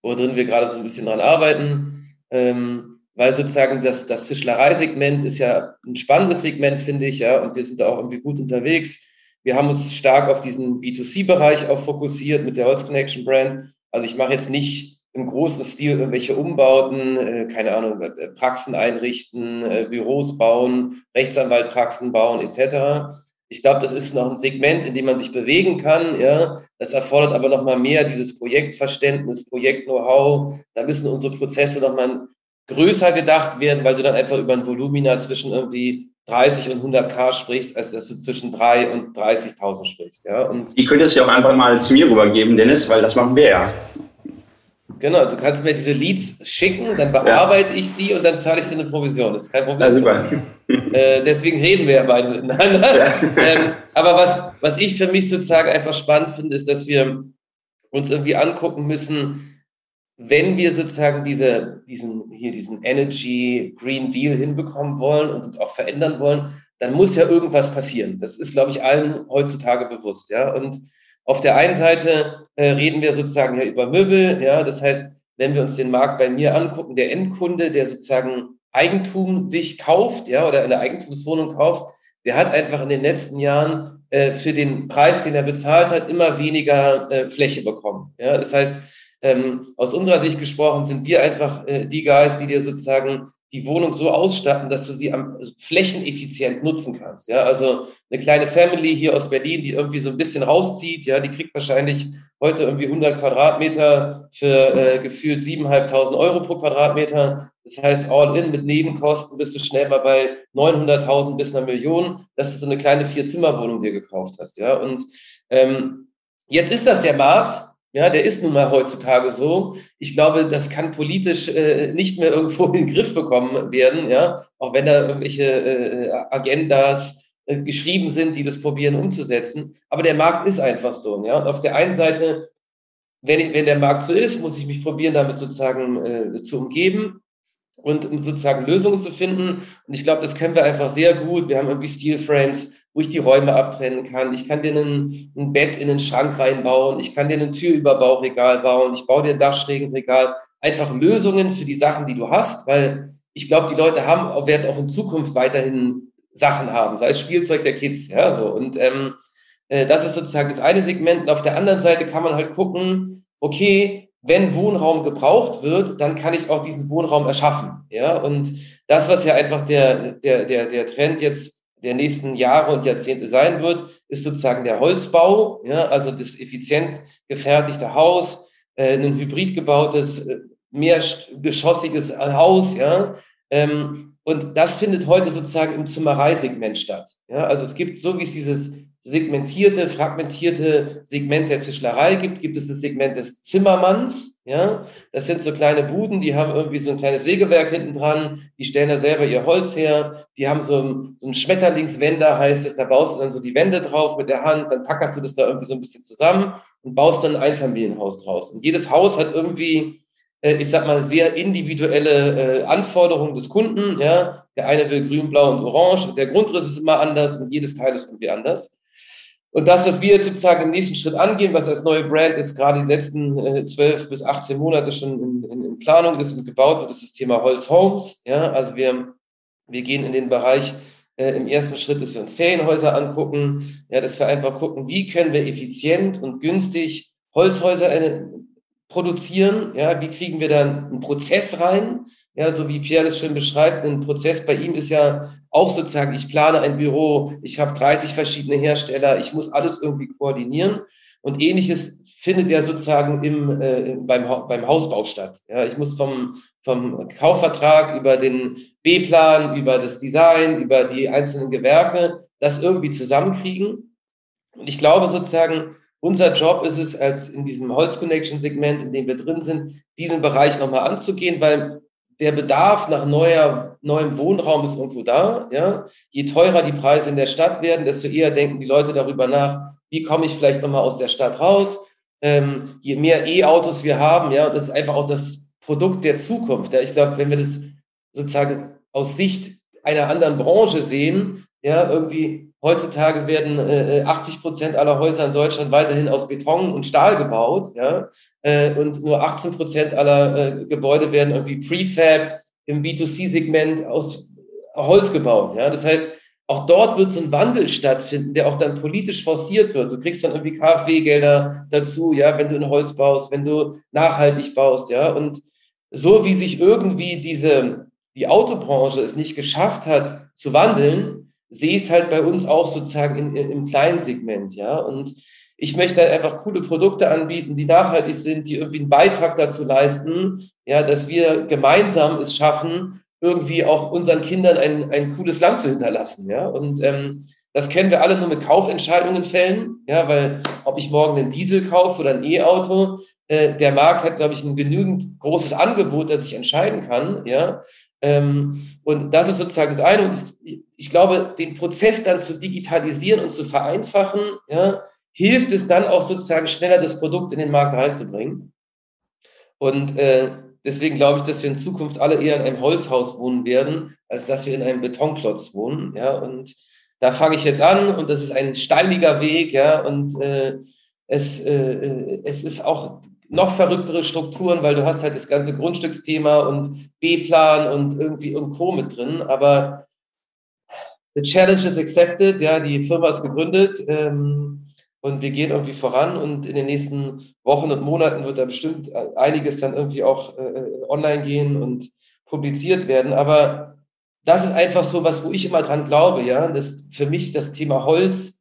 worin wir gerade so ein bisschen dran arbeiten. Ähm, weil sozusagen das, das Tischlereisegment ist ja ein spannendes Segment, finde ich, ja, und wir sind da auch irgendwie gut unterwegs. Wir haben uns stark auf diesen B2C-Bereich auch fokussiert mit der Holz Connection Brand. Also ich mache jetzt nicht im großen Stil irgendwelche Umbauten, äh, keine Ahnung, äh, Praxen einrichten, äh, Büros bauen, Rechtsanwaltpraxen bauen etc. Ich glaube, das ist noch ein Segment, in dem man sich bewegen kann. Ja, das erfordert aber noch mal mehr dieses Projektverständnis, Projekt-Know-how. Da müssen unsere Prozesse noch mal größer gedacht werden, weil du dann einfach über ein Volumina zwischen irgendwie 30 und 100k sprichst, als dass du zwischen 3 und 30.000 sprichst. Ja? Und Die könntest du ja auch einfach mal zu mir rübergeben, Dennis, weil das machen wir ja. Genau, du kannst mir diese Leads schicken, dann bearbeite ja. ich die und dann zahle ich dir eine Provision. Das ist kein Problem. Ja, super. (laughs) Äh, deswegen reden wir ja beide miteinander. Ja. Ähm, aber was, was ich für mich sozusagen einfach spannend finde, ist, dass wir uns irgendwie angucken müssen, wenn wir sozusagen diese, diesen, hier diesen Energy Green Deal hinbekommen wollen und uns auch verändern wollen, dann muss ja irgendwas passieren. Das ist, glaube ich, allen heutzutage bewusst. Ja? Und auf der einen Seite äh, reden wir sozusagen ja über Möbel. Ja? Das heißt, wenn wir uns den Markt bei mir angucken, der Endkunde, der sozusagen Eigentum sich kauft, ja, oder eine Eigentumswohnung kauft, der hat einfach in den letzten Jahren äh, für den Preis, den er bezahlt hat, immer weniger äh, Fläche bekommen. Ja? Das heißt, ähm, aus unserer Sicht gesprochen sind wir einfach äh, die Guys, die dir sozusagen die Wohnung so ausstatten, dass du sie am flächeneffizient nutzen kannst. Ja, also eine kleine Family hier aus Berlin, die irgendwie so ein bisschen rauszieht, ja, die kriegt wahrscheinlich heute irgendwie 100 Quadratmeter für äh, gefühlt 7.500 Euro pro Quadratmeter. Das heißt, all in mit Nebenkosten bist du schnell mal bei 900.000 bis einer Million, dass du so eine kleine Vier-Zimmer-Wohnung dir gekauft hast. Ja, und ähm, jetzt ist das der Markt ja, der ist nun mal heutzutage so. Ich glaube, das kann politisch äh, nicht mehr irgendwo (laughs) in den Griff bekommen werden, ja, auch wenn da irgendwelche äh, Agendas äh, geschrieben sind, die das probieren umzusetzen. Aber der Markt ist einfach so, ja. Und auf der einen Seite, wenn ich, wenn der Markt so ist, muss ich mich probieren, damit sozusagen äh, zu umgeben und sozusagen Lösungen zu finden. Und ich glaube, das können wir einfach sehr gut. Wir haben irgendwie Steel Frames wo ich die Räume abtrennen kann. Ich kann dir einen, ein Bett in den Schrank reinbauen. Ich kann dir ein Türüberbauregal bauen. Ich baue dir ein Dachschrägenregal. Einfach Lösungen für die Sachen, die du hast, weil ich glaube, die Leute haben, werden auch in Zukunft weiterhin Sachen haben, sei es Spielzeug der Kids, ja, so. Und ähm, äh, das ist sozusagen das eine Segment. Und auf der anderen Seite kann man halt gucken, okay, wenn Wohnraum gebraucht wird, dann kann ich auch diesen Wohnraum erschaffen, ja. Und das, was ja einfach der, der, der, der Trend jetzt der nächsten Jahre und Jahrzehnte sein wird, ist sozusagen der Holzbau, ja, also das effizient gefertigte Haus, äh, ein hybrid gebautes, äh, mehrgeschossiges Haus, ja. Ähm, und das findet heute sozusagen im Zimmereisegment statt. Ja, also es gibt, so wie es dieses segmentierte, fragmentierte Segment der Tischlerei gibt, gibt es das Segment des Zimmermanns. Ja, das sind so kleine Buden, die haben irgendwie so ein kleines Sägewerk hinten dran, die stellen da selber ihr Holz her, die haben so ein, so ein Schmetterlingswender, heißt es, da baust du dann so die Wände drauf mit der Hand, dann tackerst du das da irgendwie so ein bisschen zusammen und baust dann ein Einfamilienhaus draus. Und jedes Haus hat irgendwie äh, ich sag mal, sehr individuelle äh, Anforderungen des Kunden. Ja, der eine will grün, blau und orange. Der Grundriss ist immer anders und jedes Teil ist irgendwie anders. Und das, was wir jetzt sozusagen im nächsten Schritt angehen, was als neue Brand jetzt gerade die letzten äh, zwölf bis 18 Monate schon in, in, in, Planung ist und gebaut wird, ist das Thema Holz Homes. Ja, also wir, wir gehen in den Bereich äh, im ersten Schritt, dass wir uns Ferienhäuser angucken, ja, dass wir einfach gucken, wie können wir effizient und günstig Holzhäuser produzieren, ja, wie kriegen wir dann einen Prozess rein, ja, so wie Pierre das schön beschreibt, ein Prozess bei ihm ist ja auch sozusagen, ich plane ein Büro, ich habe 30 verschiedene Hersteller, ich muss alles irgendwie koordinieren. Und ähnliches findet ja sozusagen im, äh, beim, beim Hausbau statt. Ja, ich muss vom, vom Kaufvertrag über den B-Plan, über das Design, über die einzelnen Gewerke das irgendwie zusammenkriegen. Und ich glaube sozusagen, unser Job ist es, als in diesem Holz Connection Segment, in dem wir drin sind, diesen Bereich nochmal anzugehen, weil der Bedarf nach neuer, neuem Wohnraum ist irgendwo da. Ja? Je teurer die Preise in der Stadt werden, desto eher denken die Leute darüber nach, wie komme ich vielleicht nochmal aus der Stadt raus. Ähm, je mehr E-Autos wir haben, ja, das ist einfach auch das Produkt der Zukunft. Ja? Ich glaube, wenn wir das sozusagen aus Sicht einer anderen Branche sehen, ja, irgendwie heutzutage werden äh, 80 Prozent aller Häuser in Deutschland weiterhin aus Beton und Stahl gebaut, ja, äh, und nur 18 Prozent aller äh, Gebäude werden irgendwie Prefab im B2C-Segment aus Holz gebaut, ja. Das heißt, auch dort wird so ein Wandel stattfinden, der auch dann politisch forciert wird. Du kriegst dann irgendwie KfW-Gelder dazu, ja, wenn du in Holz baust, wenn du nachhaltig baust, ja. Und so wie sich irgendwie diese, die Autobranche es nicht geschafft hat zu wandeln, sehe ich es halt bei uns auch sozusagen in, in, im kleinen Segment, ja. Und ich möchte halt einfach coole Produkte anbieten, die nachhaltig sind, die irgendwie einen Beitrag dazu leisten, ja, dass wir gemeinsam es schaffen, irgendwie auch unseren Kindern ein, ein cooles Land zu hinterlassen, ja. Und ähm, das kennen wir alle nur mit Kaufentscheidungen fällen, ja, weil ob ich morgen einen Diesel kaufe oder ein E-Auto, äh, der Markt hat, glaube ich, ein genügend großes Angebot, dass ich entscheiden kann, ja. Ähm, und das ist sozusagen das eine. Und ich, glaube, den Prozess dann zu digitalisieren und zu vereinfachen, ja, hilft es dann auch sozusagen schneller das Produkt in den Markt reinzubringen. Und äh, deswegen glaube ich, dass wir in Zukunft alle eher in einem Holzhaus wohnen werden, als dass wir in einem Betonklotz wohnen. Ja, und da fange ich jetzt an und das ist ein steiniger Weg, ja, und äh, es, äh, äh es ist auch noch verrücktere Strukturen, weil du hast halt das ganze Grundstücksthema und B-Plan und irgendwie und Co. mit drin. Aber the challenge is accepted, ja, die Firma ist gegründet ähm, und wir gehen irgendwie voran und in den nächsten Wochen und Monaten wird da bestimmt einiges dann irgendwie auch äh, online gehen und publiziert werden. Aber das ist einfach so was, wo ich immer dran glaube, ja, dass für mich das Thema Holz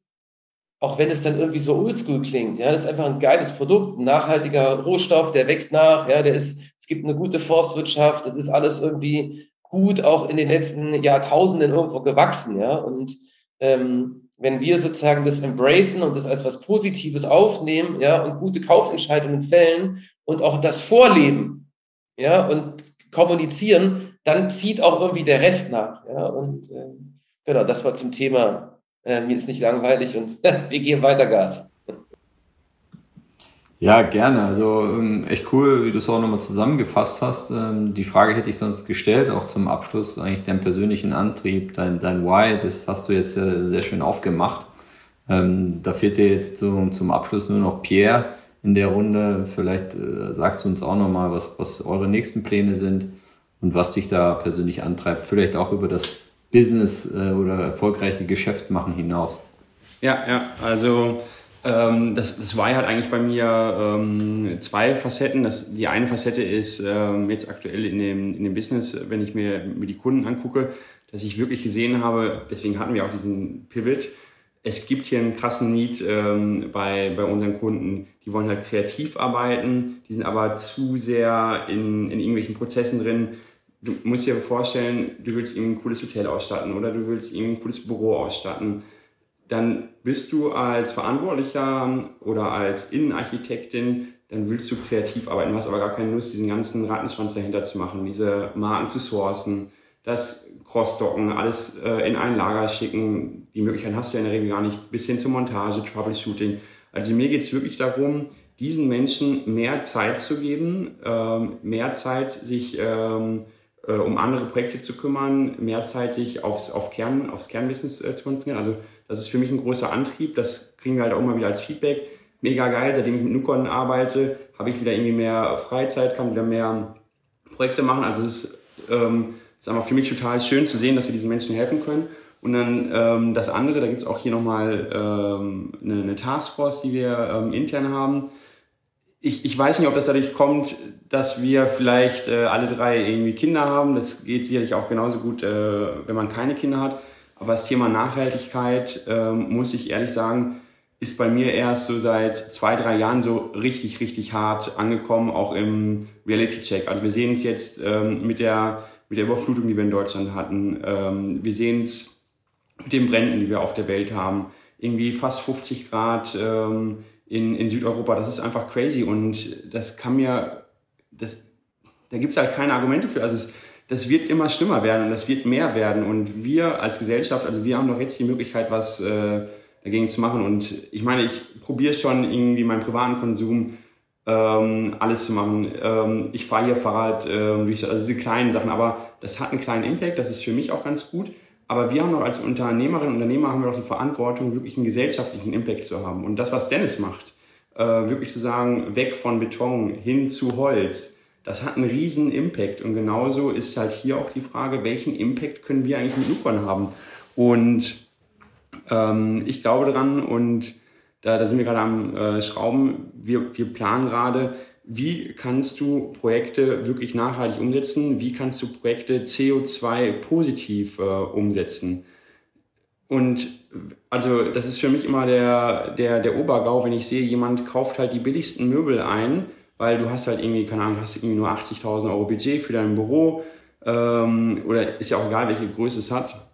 auch wenn es dann irgendwie so oldschool klingt, ja, das ist einfach ein geiles Produkt, ein nachhaltiger Rohstoff, der wächst nach, ja, der ist, es gibt eine gute Forstwirtschaft, das ist alles irgendwie gut auch in den letzten Jahrtausenden irgendwo gewachsen, ja, und ähm, wenn wir sozusagen das embracen und das als was Positives aufnehmen, ja, und gute Kaufentscheidungen fällen und auch das vorleben, ja, und kommunizieren, dann zieht auch irgendwie der Rest nach, ja, und äh, genau, das war zum Thema äh, mir ist nicht langweilig und (laughs) wir geben weiter Gas. Ja, gerne. Also ähm, echt cool, wie du es auch nochmal zusammengefasst hast. Ähm, die Frage hätte ich sonst gestellt, auch zum Abschluss, eigentlich deinen persönlichen Antrieb, dein, dein Why, das hast du jetzt sehr schön aufgemacht. Ähm, da fehlt dir jetzt zum, zum Abschluss nur noch Pierre in der Runde. Vielleicht äh, sagst du uns auch nochmal, was, was eure nächsten Pläne sind und was dich da persönlich antreibt. Vielleicht auch über das Business äh, oder erfolgreiche Geschäft machen hinaus. Ja, ja, also ähm, das, das war ja halt eigentlich bei mir ähm, zwei Facetten. Das, die eine Facette ist ähm, jetzt aktuell in dem, in dem Business, wenn ich mir, mir die Kunden angucke, dass ich wirklich gesehen habe, deswegen hatten wir auch diesen Pivot, es gibt hier einen krassen Need ähm, bei, bei unseren Kunden. Die wollen halt kreativ arbeiten, die sind aber zu sehr in, in irgendwelchen Prozessen drin, du musst dir vorstellen, du willst ihm ein cooles Hotel ausstatten oder du willst ihm ein cooles Büro ausstatten. Dann bist du als Verantwortlicher oder als Innenarchitektin, dann willst du kreativ arbeiten, du hast aber gar keine Lust, diesen ganzen Rattenschwanz dahinter zu machen, diese Marken zu sourcen, das Crossdocken, alles äh, in ein Lager schicken. Die Möglichkeit hast du ja in der Regel gar nicht, bis hin zur Montage, Troubleshooting. Also mir geht es wirklich darum, diesen Menschen mehr Zeit zu geben, ähm, mehr Zeit, sich ähm, äh, um andere Projekte zu kümmern, mehr Zeit sich aufs, auf Kern, aufs Kernbusiness äh, zu konzentrieren. Also das ist für mich ein großer Antrieb. Das kriegen wir halt auch immer wieder als Feedback. Mega geil, seitdem ich mit Nukon arbeite, habe ich wieder irgendwie mehr Freizeit, kann wieder mehr Projekte machen. Also es ist, ähm, ist einfach für mich total schön zu sehen, dass wir diesen Menschen helfen können. Und dann ähm, das andere, da gibt es auch hier nochmal ähm, eine, eine Taskforce, die wir ähm, intern haben ich, ich weiß nicht, ob das dadurch kommt, dass wir vielleicht äh, alle drei irgendwie Kinder haben. Das geht sicherlich auch genauso gut, äh, wenn man keine Kinder hat. Aber das Thema Nachhaltigkeit, äh, muss ich ehrlich sagen, ist bei mir erst so seit zwei, drei Jahren so richtig, richtig hart angekommen, auch im Reality-Check. Also wir sehen es jetzt ähm, mit, der, mit der Überflutung, die wir in Deutschland hatten. Ähm, wir sehen es mit den Bränden, die wir auf der Welt haben. Irgendwie fast 50 Grad. Ähm, in, in Südeuropa. Das ist einfach crazy und das kann mir, das, da gibt es halt keine Argumente für. Also es, das wird immer schlimmer werden und das wird mehr werden. Und wir als Gesellschaft, also wir haben doch jetzt die Möglichkeit, was äh, dagegen zu machen. Und ich meine, ich probiere schon irgendwie meinen privaten Konsum ähm, alles zu machen. Ähm, ich fahre hier Fahrrad, ähm, also diese kleinen Sachen, aber das hat einen kleinen Impact, das ist für mich auch ganz gut. Aber wir haben doch als Unternehmerinnen und Unternehmer haben wir doch die Verantwortung, wirklich einen gesellschaftlichen Impact zu haben. Und das, was Dennis macht, äh, wirklich zu sagen, weg von Beton hin zu Holz, das hat einen riesen Impact. Und genauso ist halt hier auch die Frage, welchen Impact können wir eigentlich mit Nukon haben? Und ähm, ich glaube dran und da, da sind wir gerade am äh, Schrauben. Wir, wir planen gerade, wie kannst du Projekte wirklich nachhaltig umsetzen? Wie kannst du Projekte CO2-positiv äh, umsetzen? Und also das ist für mich immer der, der, der Obergau, wenn ich sehe, jemand kauft halt die billigsten Möbel ein, weil du hast halt irgendwie, keine Ahnung, hast irgendwie nur 80.000 Euro Budget für dein Büro ähm, oder ist ja auch egal, welche Größe es hat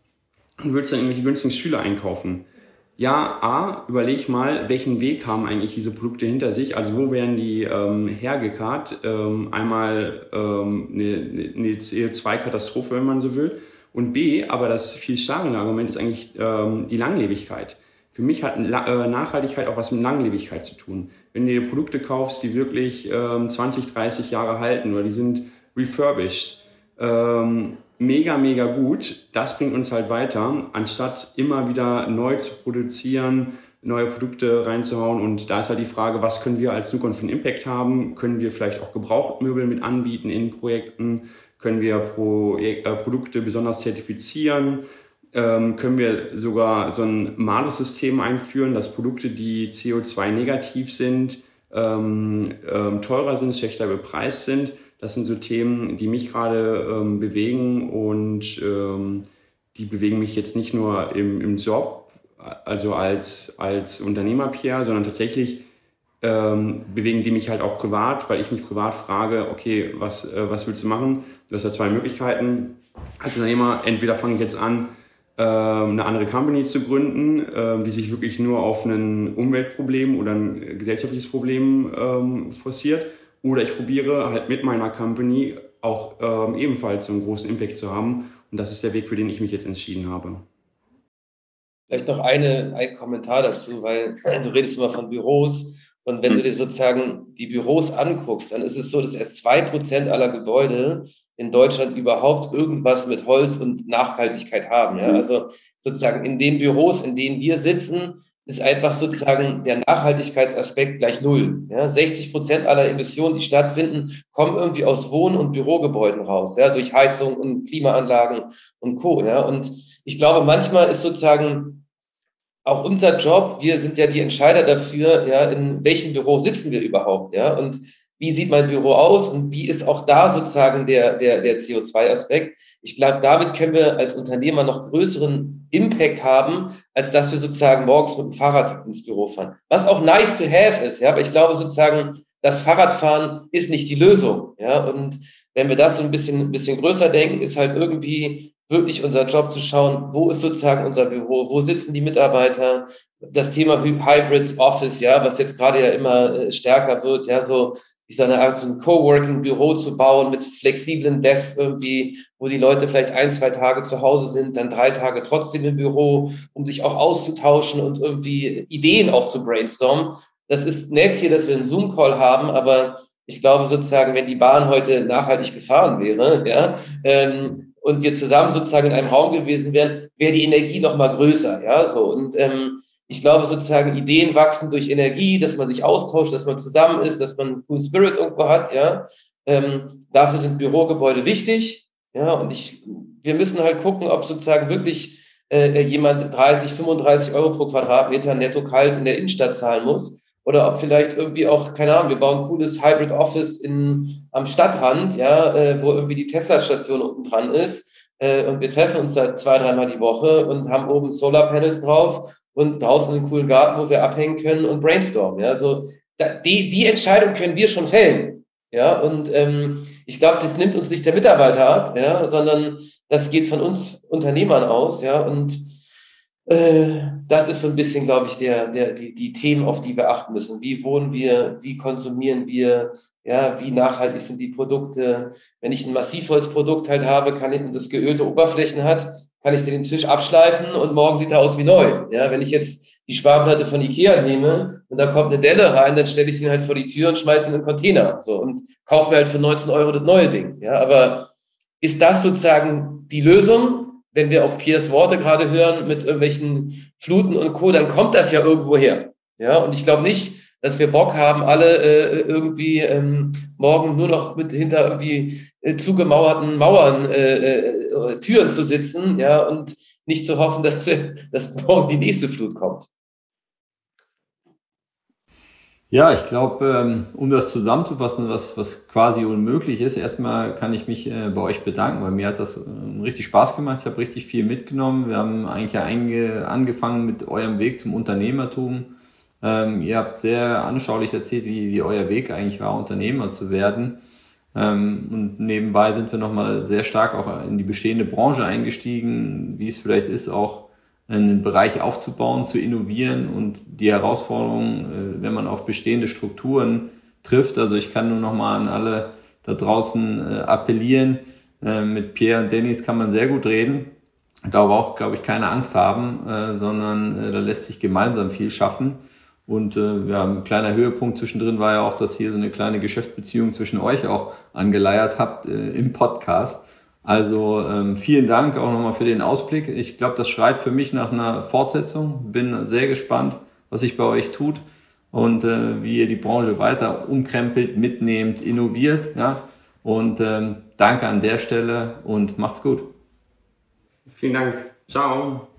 und würdest dann irgendwelche günstigen Stühle einkaufen. Ja, A, überleg mal, welchen Weg haben eigentlich diese Produkte hinter sich? Also wo werden die ähm, hergekarrt? Ähm, einmal ähm, eine, eine CO2-Katastrophe, wenn man so will. Und B, aber das viel starkere Argument ist eigentlich ähm, die Langlebigkeit. Für mich hat äh, Nachhaltigkeit auch was mit Langlebigkeit zu tun. Wenn du dir Produkte kaufst, die wirklich ähm, 20, 30 Jahre halten oder die sind refurbished, ähm, mega, mega gut. Das bringt uns halt weiter, anstatt immer wieder neu zu produzieren, neue Produkte reinzuhauen. Und da ist halt die Frage, was können wir als Zukunft für einen Impact haben? Können wir vielleicht auch Gebrauchtmöbel mit anbieten in Projekten? Können wir Projek äh, Produkte besonders zertifizieren? Ähm, können wir sogar so ein Malus-System einführen, dass Produkte, die CO2-negativ sind, ähm, ähm, teurer sind, schlechter bepreist sind. Das sind so Themen, die mich gerade ähm, bewegen und ähm, die bewegen mich jetzt nicht nur im, im Job, also als, als Unternehmer Pierre, sondern tatsächlich ähm, bewegen die mich halt auch privat, weil ich mich privat frage, okay, was, äh, was willst du machen? Du hast ja zwei Möglichkeiten als Unternehmer. Entweder fange ich jetzt an, äh, eine andere Company zu gründen, äh, die sich wirklich nur auf ein Umweltproblem oder ein gesellschaftliches Problem ähm, forciert oder ich probiere halt mit meiner Company auch ähm, ebenfalls so einen großen Impact zu haben. Und das ist der Weg, für den ich mich jetzt entschieden habe. Vielleicht noch eine, ein Kommentar dazu, weil du redest immer von Büros. Und wenn du dir sozusagen die Büros anguckst, dann ist es so, dass erst zwei Prozent aller Gebäude in Deutschland überhaupt irgendwas mit Holz und Nachhaltigkeit haben. Ja? Also sozusagen in den Büros, in denen wir sitzen, ist einfach sozusagen der Nachhaltigkeitsaspekt gleich null. Ja, 60 Prozent aller Emissionen, die stattfinden, kommen irgendwie aus Wohn- und Bürogebäuden raus, ja, durch Heizung und Klimaanlagen und Co. Ja, und ich glaube, manchmal ist sozusagen auch unser Job, wir sind ja die Entscheider dafür, ja, in welchem Büro sitzen wir überhaupt, ja, und wie sieht mein Büro aus und wie ist auch da sozusagen der, der, der CO2-Aspekt. Ich glaube, damit können wir als Unternehmer noch größeren Impact haben, als dass wir sozusagen morgens mit dem Fahrrad ins Büro fahren. Was auch nice to have ist, ja, aber ich glaube sozusagen, das Fahrradfahren ist nicht die Lösung, ja, und wenn wir das so ein bisschen, ein bisschen größer denken, ist halt irgendwie wirklich unser Job zu schauen, wo ist sozusagen unser Büro, wo sitzen die Mitarbeiter, das Thema Hybrid Office, ja, was jetzt gerade ja immer äh, stärker wird, ja, so ich sage, Art so ein Coworking-Büro zu bauen mit flexiblen Desks irgendwie, wo die Leute vielleicht ein, zwei Tage zu Hause sind, dann drei Tage trotzdem im Büro, um sich auch auszutauschen und irgendwie Ideen auch zu brainstormen. Das ist nett hier, dass wir einen Zoom-Call haben, aber ich glaube sozusagen, wenn die Bahn heute nachhaltig gefahren wäre, ja, ähm, und wir zusammen sozusagen in einem Raum gewesen wären, wäre die Energie noch mal größer, ja, so und ähm, ich glaube sozusagen, Ideen wachsen durch Energie, dass man sich austauscht, dass man zusammen ist, dass man einen coolen Spirit irgendwo hat, ja. Ähm, dafür sind Bürogebäude wichtig, ja. Und ich, wir müssen halt gucken, ob sozusagen wirklich äh, jemand 30, 35 Euro pro Quadratmeter netto kalt in der Innenstadt zahlen muss. Oder ob vielleicht irgendwie auch, keine Ahnung, wir bauen ein cooles Hybrid Office in, am Stadtrand, ja, äh, wo irgendwie die Tesla-Station unten dran ist. Äh, und wir treffen uns da zwei, dreimal die Woche und haben oben Solar-Panels drauf und draußen einen coolen Garten, wo wir abhängen können und brainstormen. Ja, also da, die, die Entscheidung können wir schon fällen. Ja, und ähm, ich glaube, das nimmt uns nicht der Mitarbeiter ab, ja, sondern das geht von uns Unternehmern aus, ja, und äh, das ist so ein bisschen, glaube ich, der, der, die, die Themen, auf die wir achten müssen. Wie wohnen wir, wie konsumieren wir, Ja, wie nachhaltig sind die Produkte? Wenn ich ein Massivholzprodukt halt habe, kann und das geölte Oberflächen hat, kann ich den Tisch abschleifen und morgen sieht er aus wie neu. Ja, wenn ich jetzt die Sparplatte von Ikea nehme und da kommt eine Delle rein, dann stelle ich sie halt vor die Tür und schmeiße in den Container. So und kaufe mir halt für 19 Euro das neue Ding. Ja, aber ist das sozusagen die Lösung? Wenn wir auf Piers Worte gerade hören mit irgendwelchen Fluten und Co., dann kommt das ja irgendwo her. Ja, und ich glaube nicht, dass wir Bock haben, alle äh, irgendwie ähm, morgen nur noch mit hinter irgendwie äh, zugemauerten Mauern äh, äh, Türen zu sitzen, ja, und nicht zu hoffen, (laughs) dass, dass morgen die nächste Flut kommt. Ja, ich glaube, ähm, um das zusammenzufassen, was, was quasi unmöglich ist, erstmal kann ich mich äh, bei euch bedanken, weil mir hat das äh, richtig Spaß gemacht. Ich habe richtig viel mitgenommen. Wir haben eigentlich ja angefangen mit eurem Weg zum Unternehmertum. Ähm, ihr habt sehr anschaulich erzählt, wie, wie euer Weg eigentlich war, Unternehmer zu werden. Ähm, und nebenbei sind wir nochmal sehr stark auch in die bestehende Branche eingestiegen, wie es vielleicht ist, auch einen Bereich aufzubauen, zu innovieren und die Herausforderungen, äh, wenn man auf bestehende Strukturen trifft. Also ich kann nur nochmal an alle da draußen äh, appellieren. Äh, mit Pierre und Dennis kann man sehr gut reden. Da aber auch, glaube ich, keine Angst haben, sondern da lässt sich gemeinsam viel schaffen. Und äh, ja, ein kleiner Höhepunkt zwischendrin war ja auch, dass ihr so eine kleine Geschäftsbeziehung zwischen euch auch angeleiert habt äh, im Podcast. Also ähm, vielen Dank auch nochmal für den Ausblick. Ich glaube, das schreit für mich nach einer Fortsetzung. Bin sehr gespannt, was sich bei euch tut und äh, wie ihr die Branche weiter umkrempelt, mitnehmt, innoviert. Ja? Und ähm, danke an der Stelle und macht's gut. Vielen Dank. Ciao.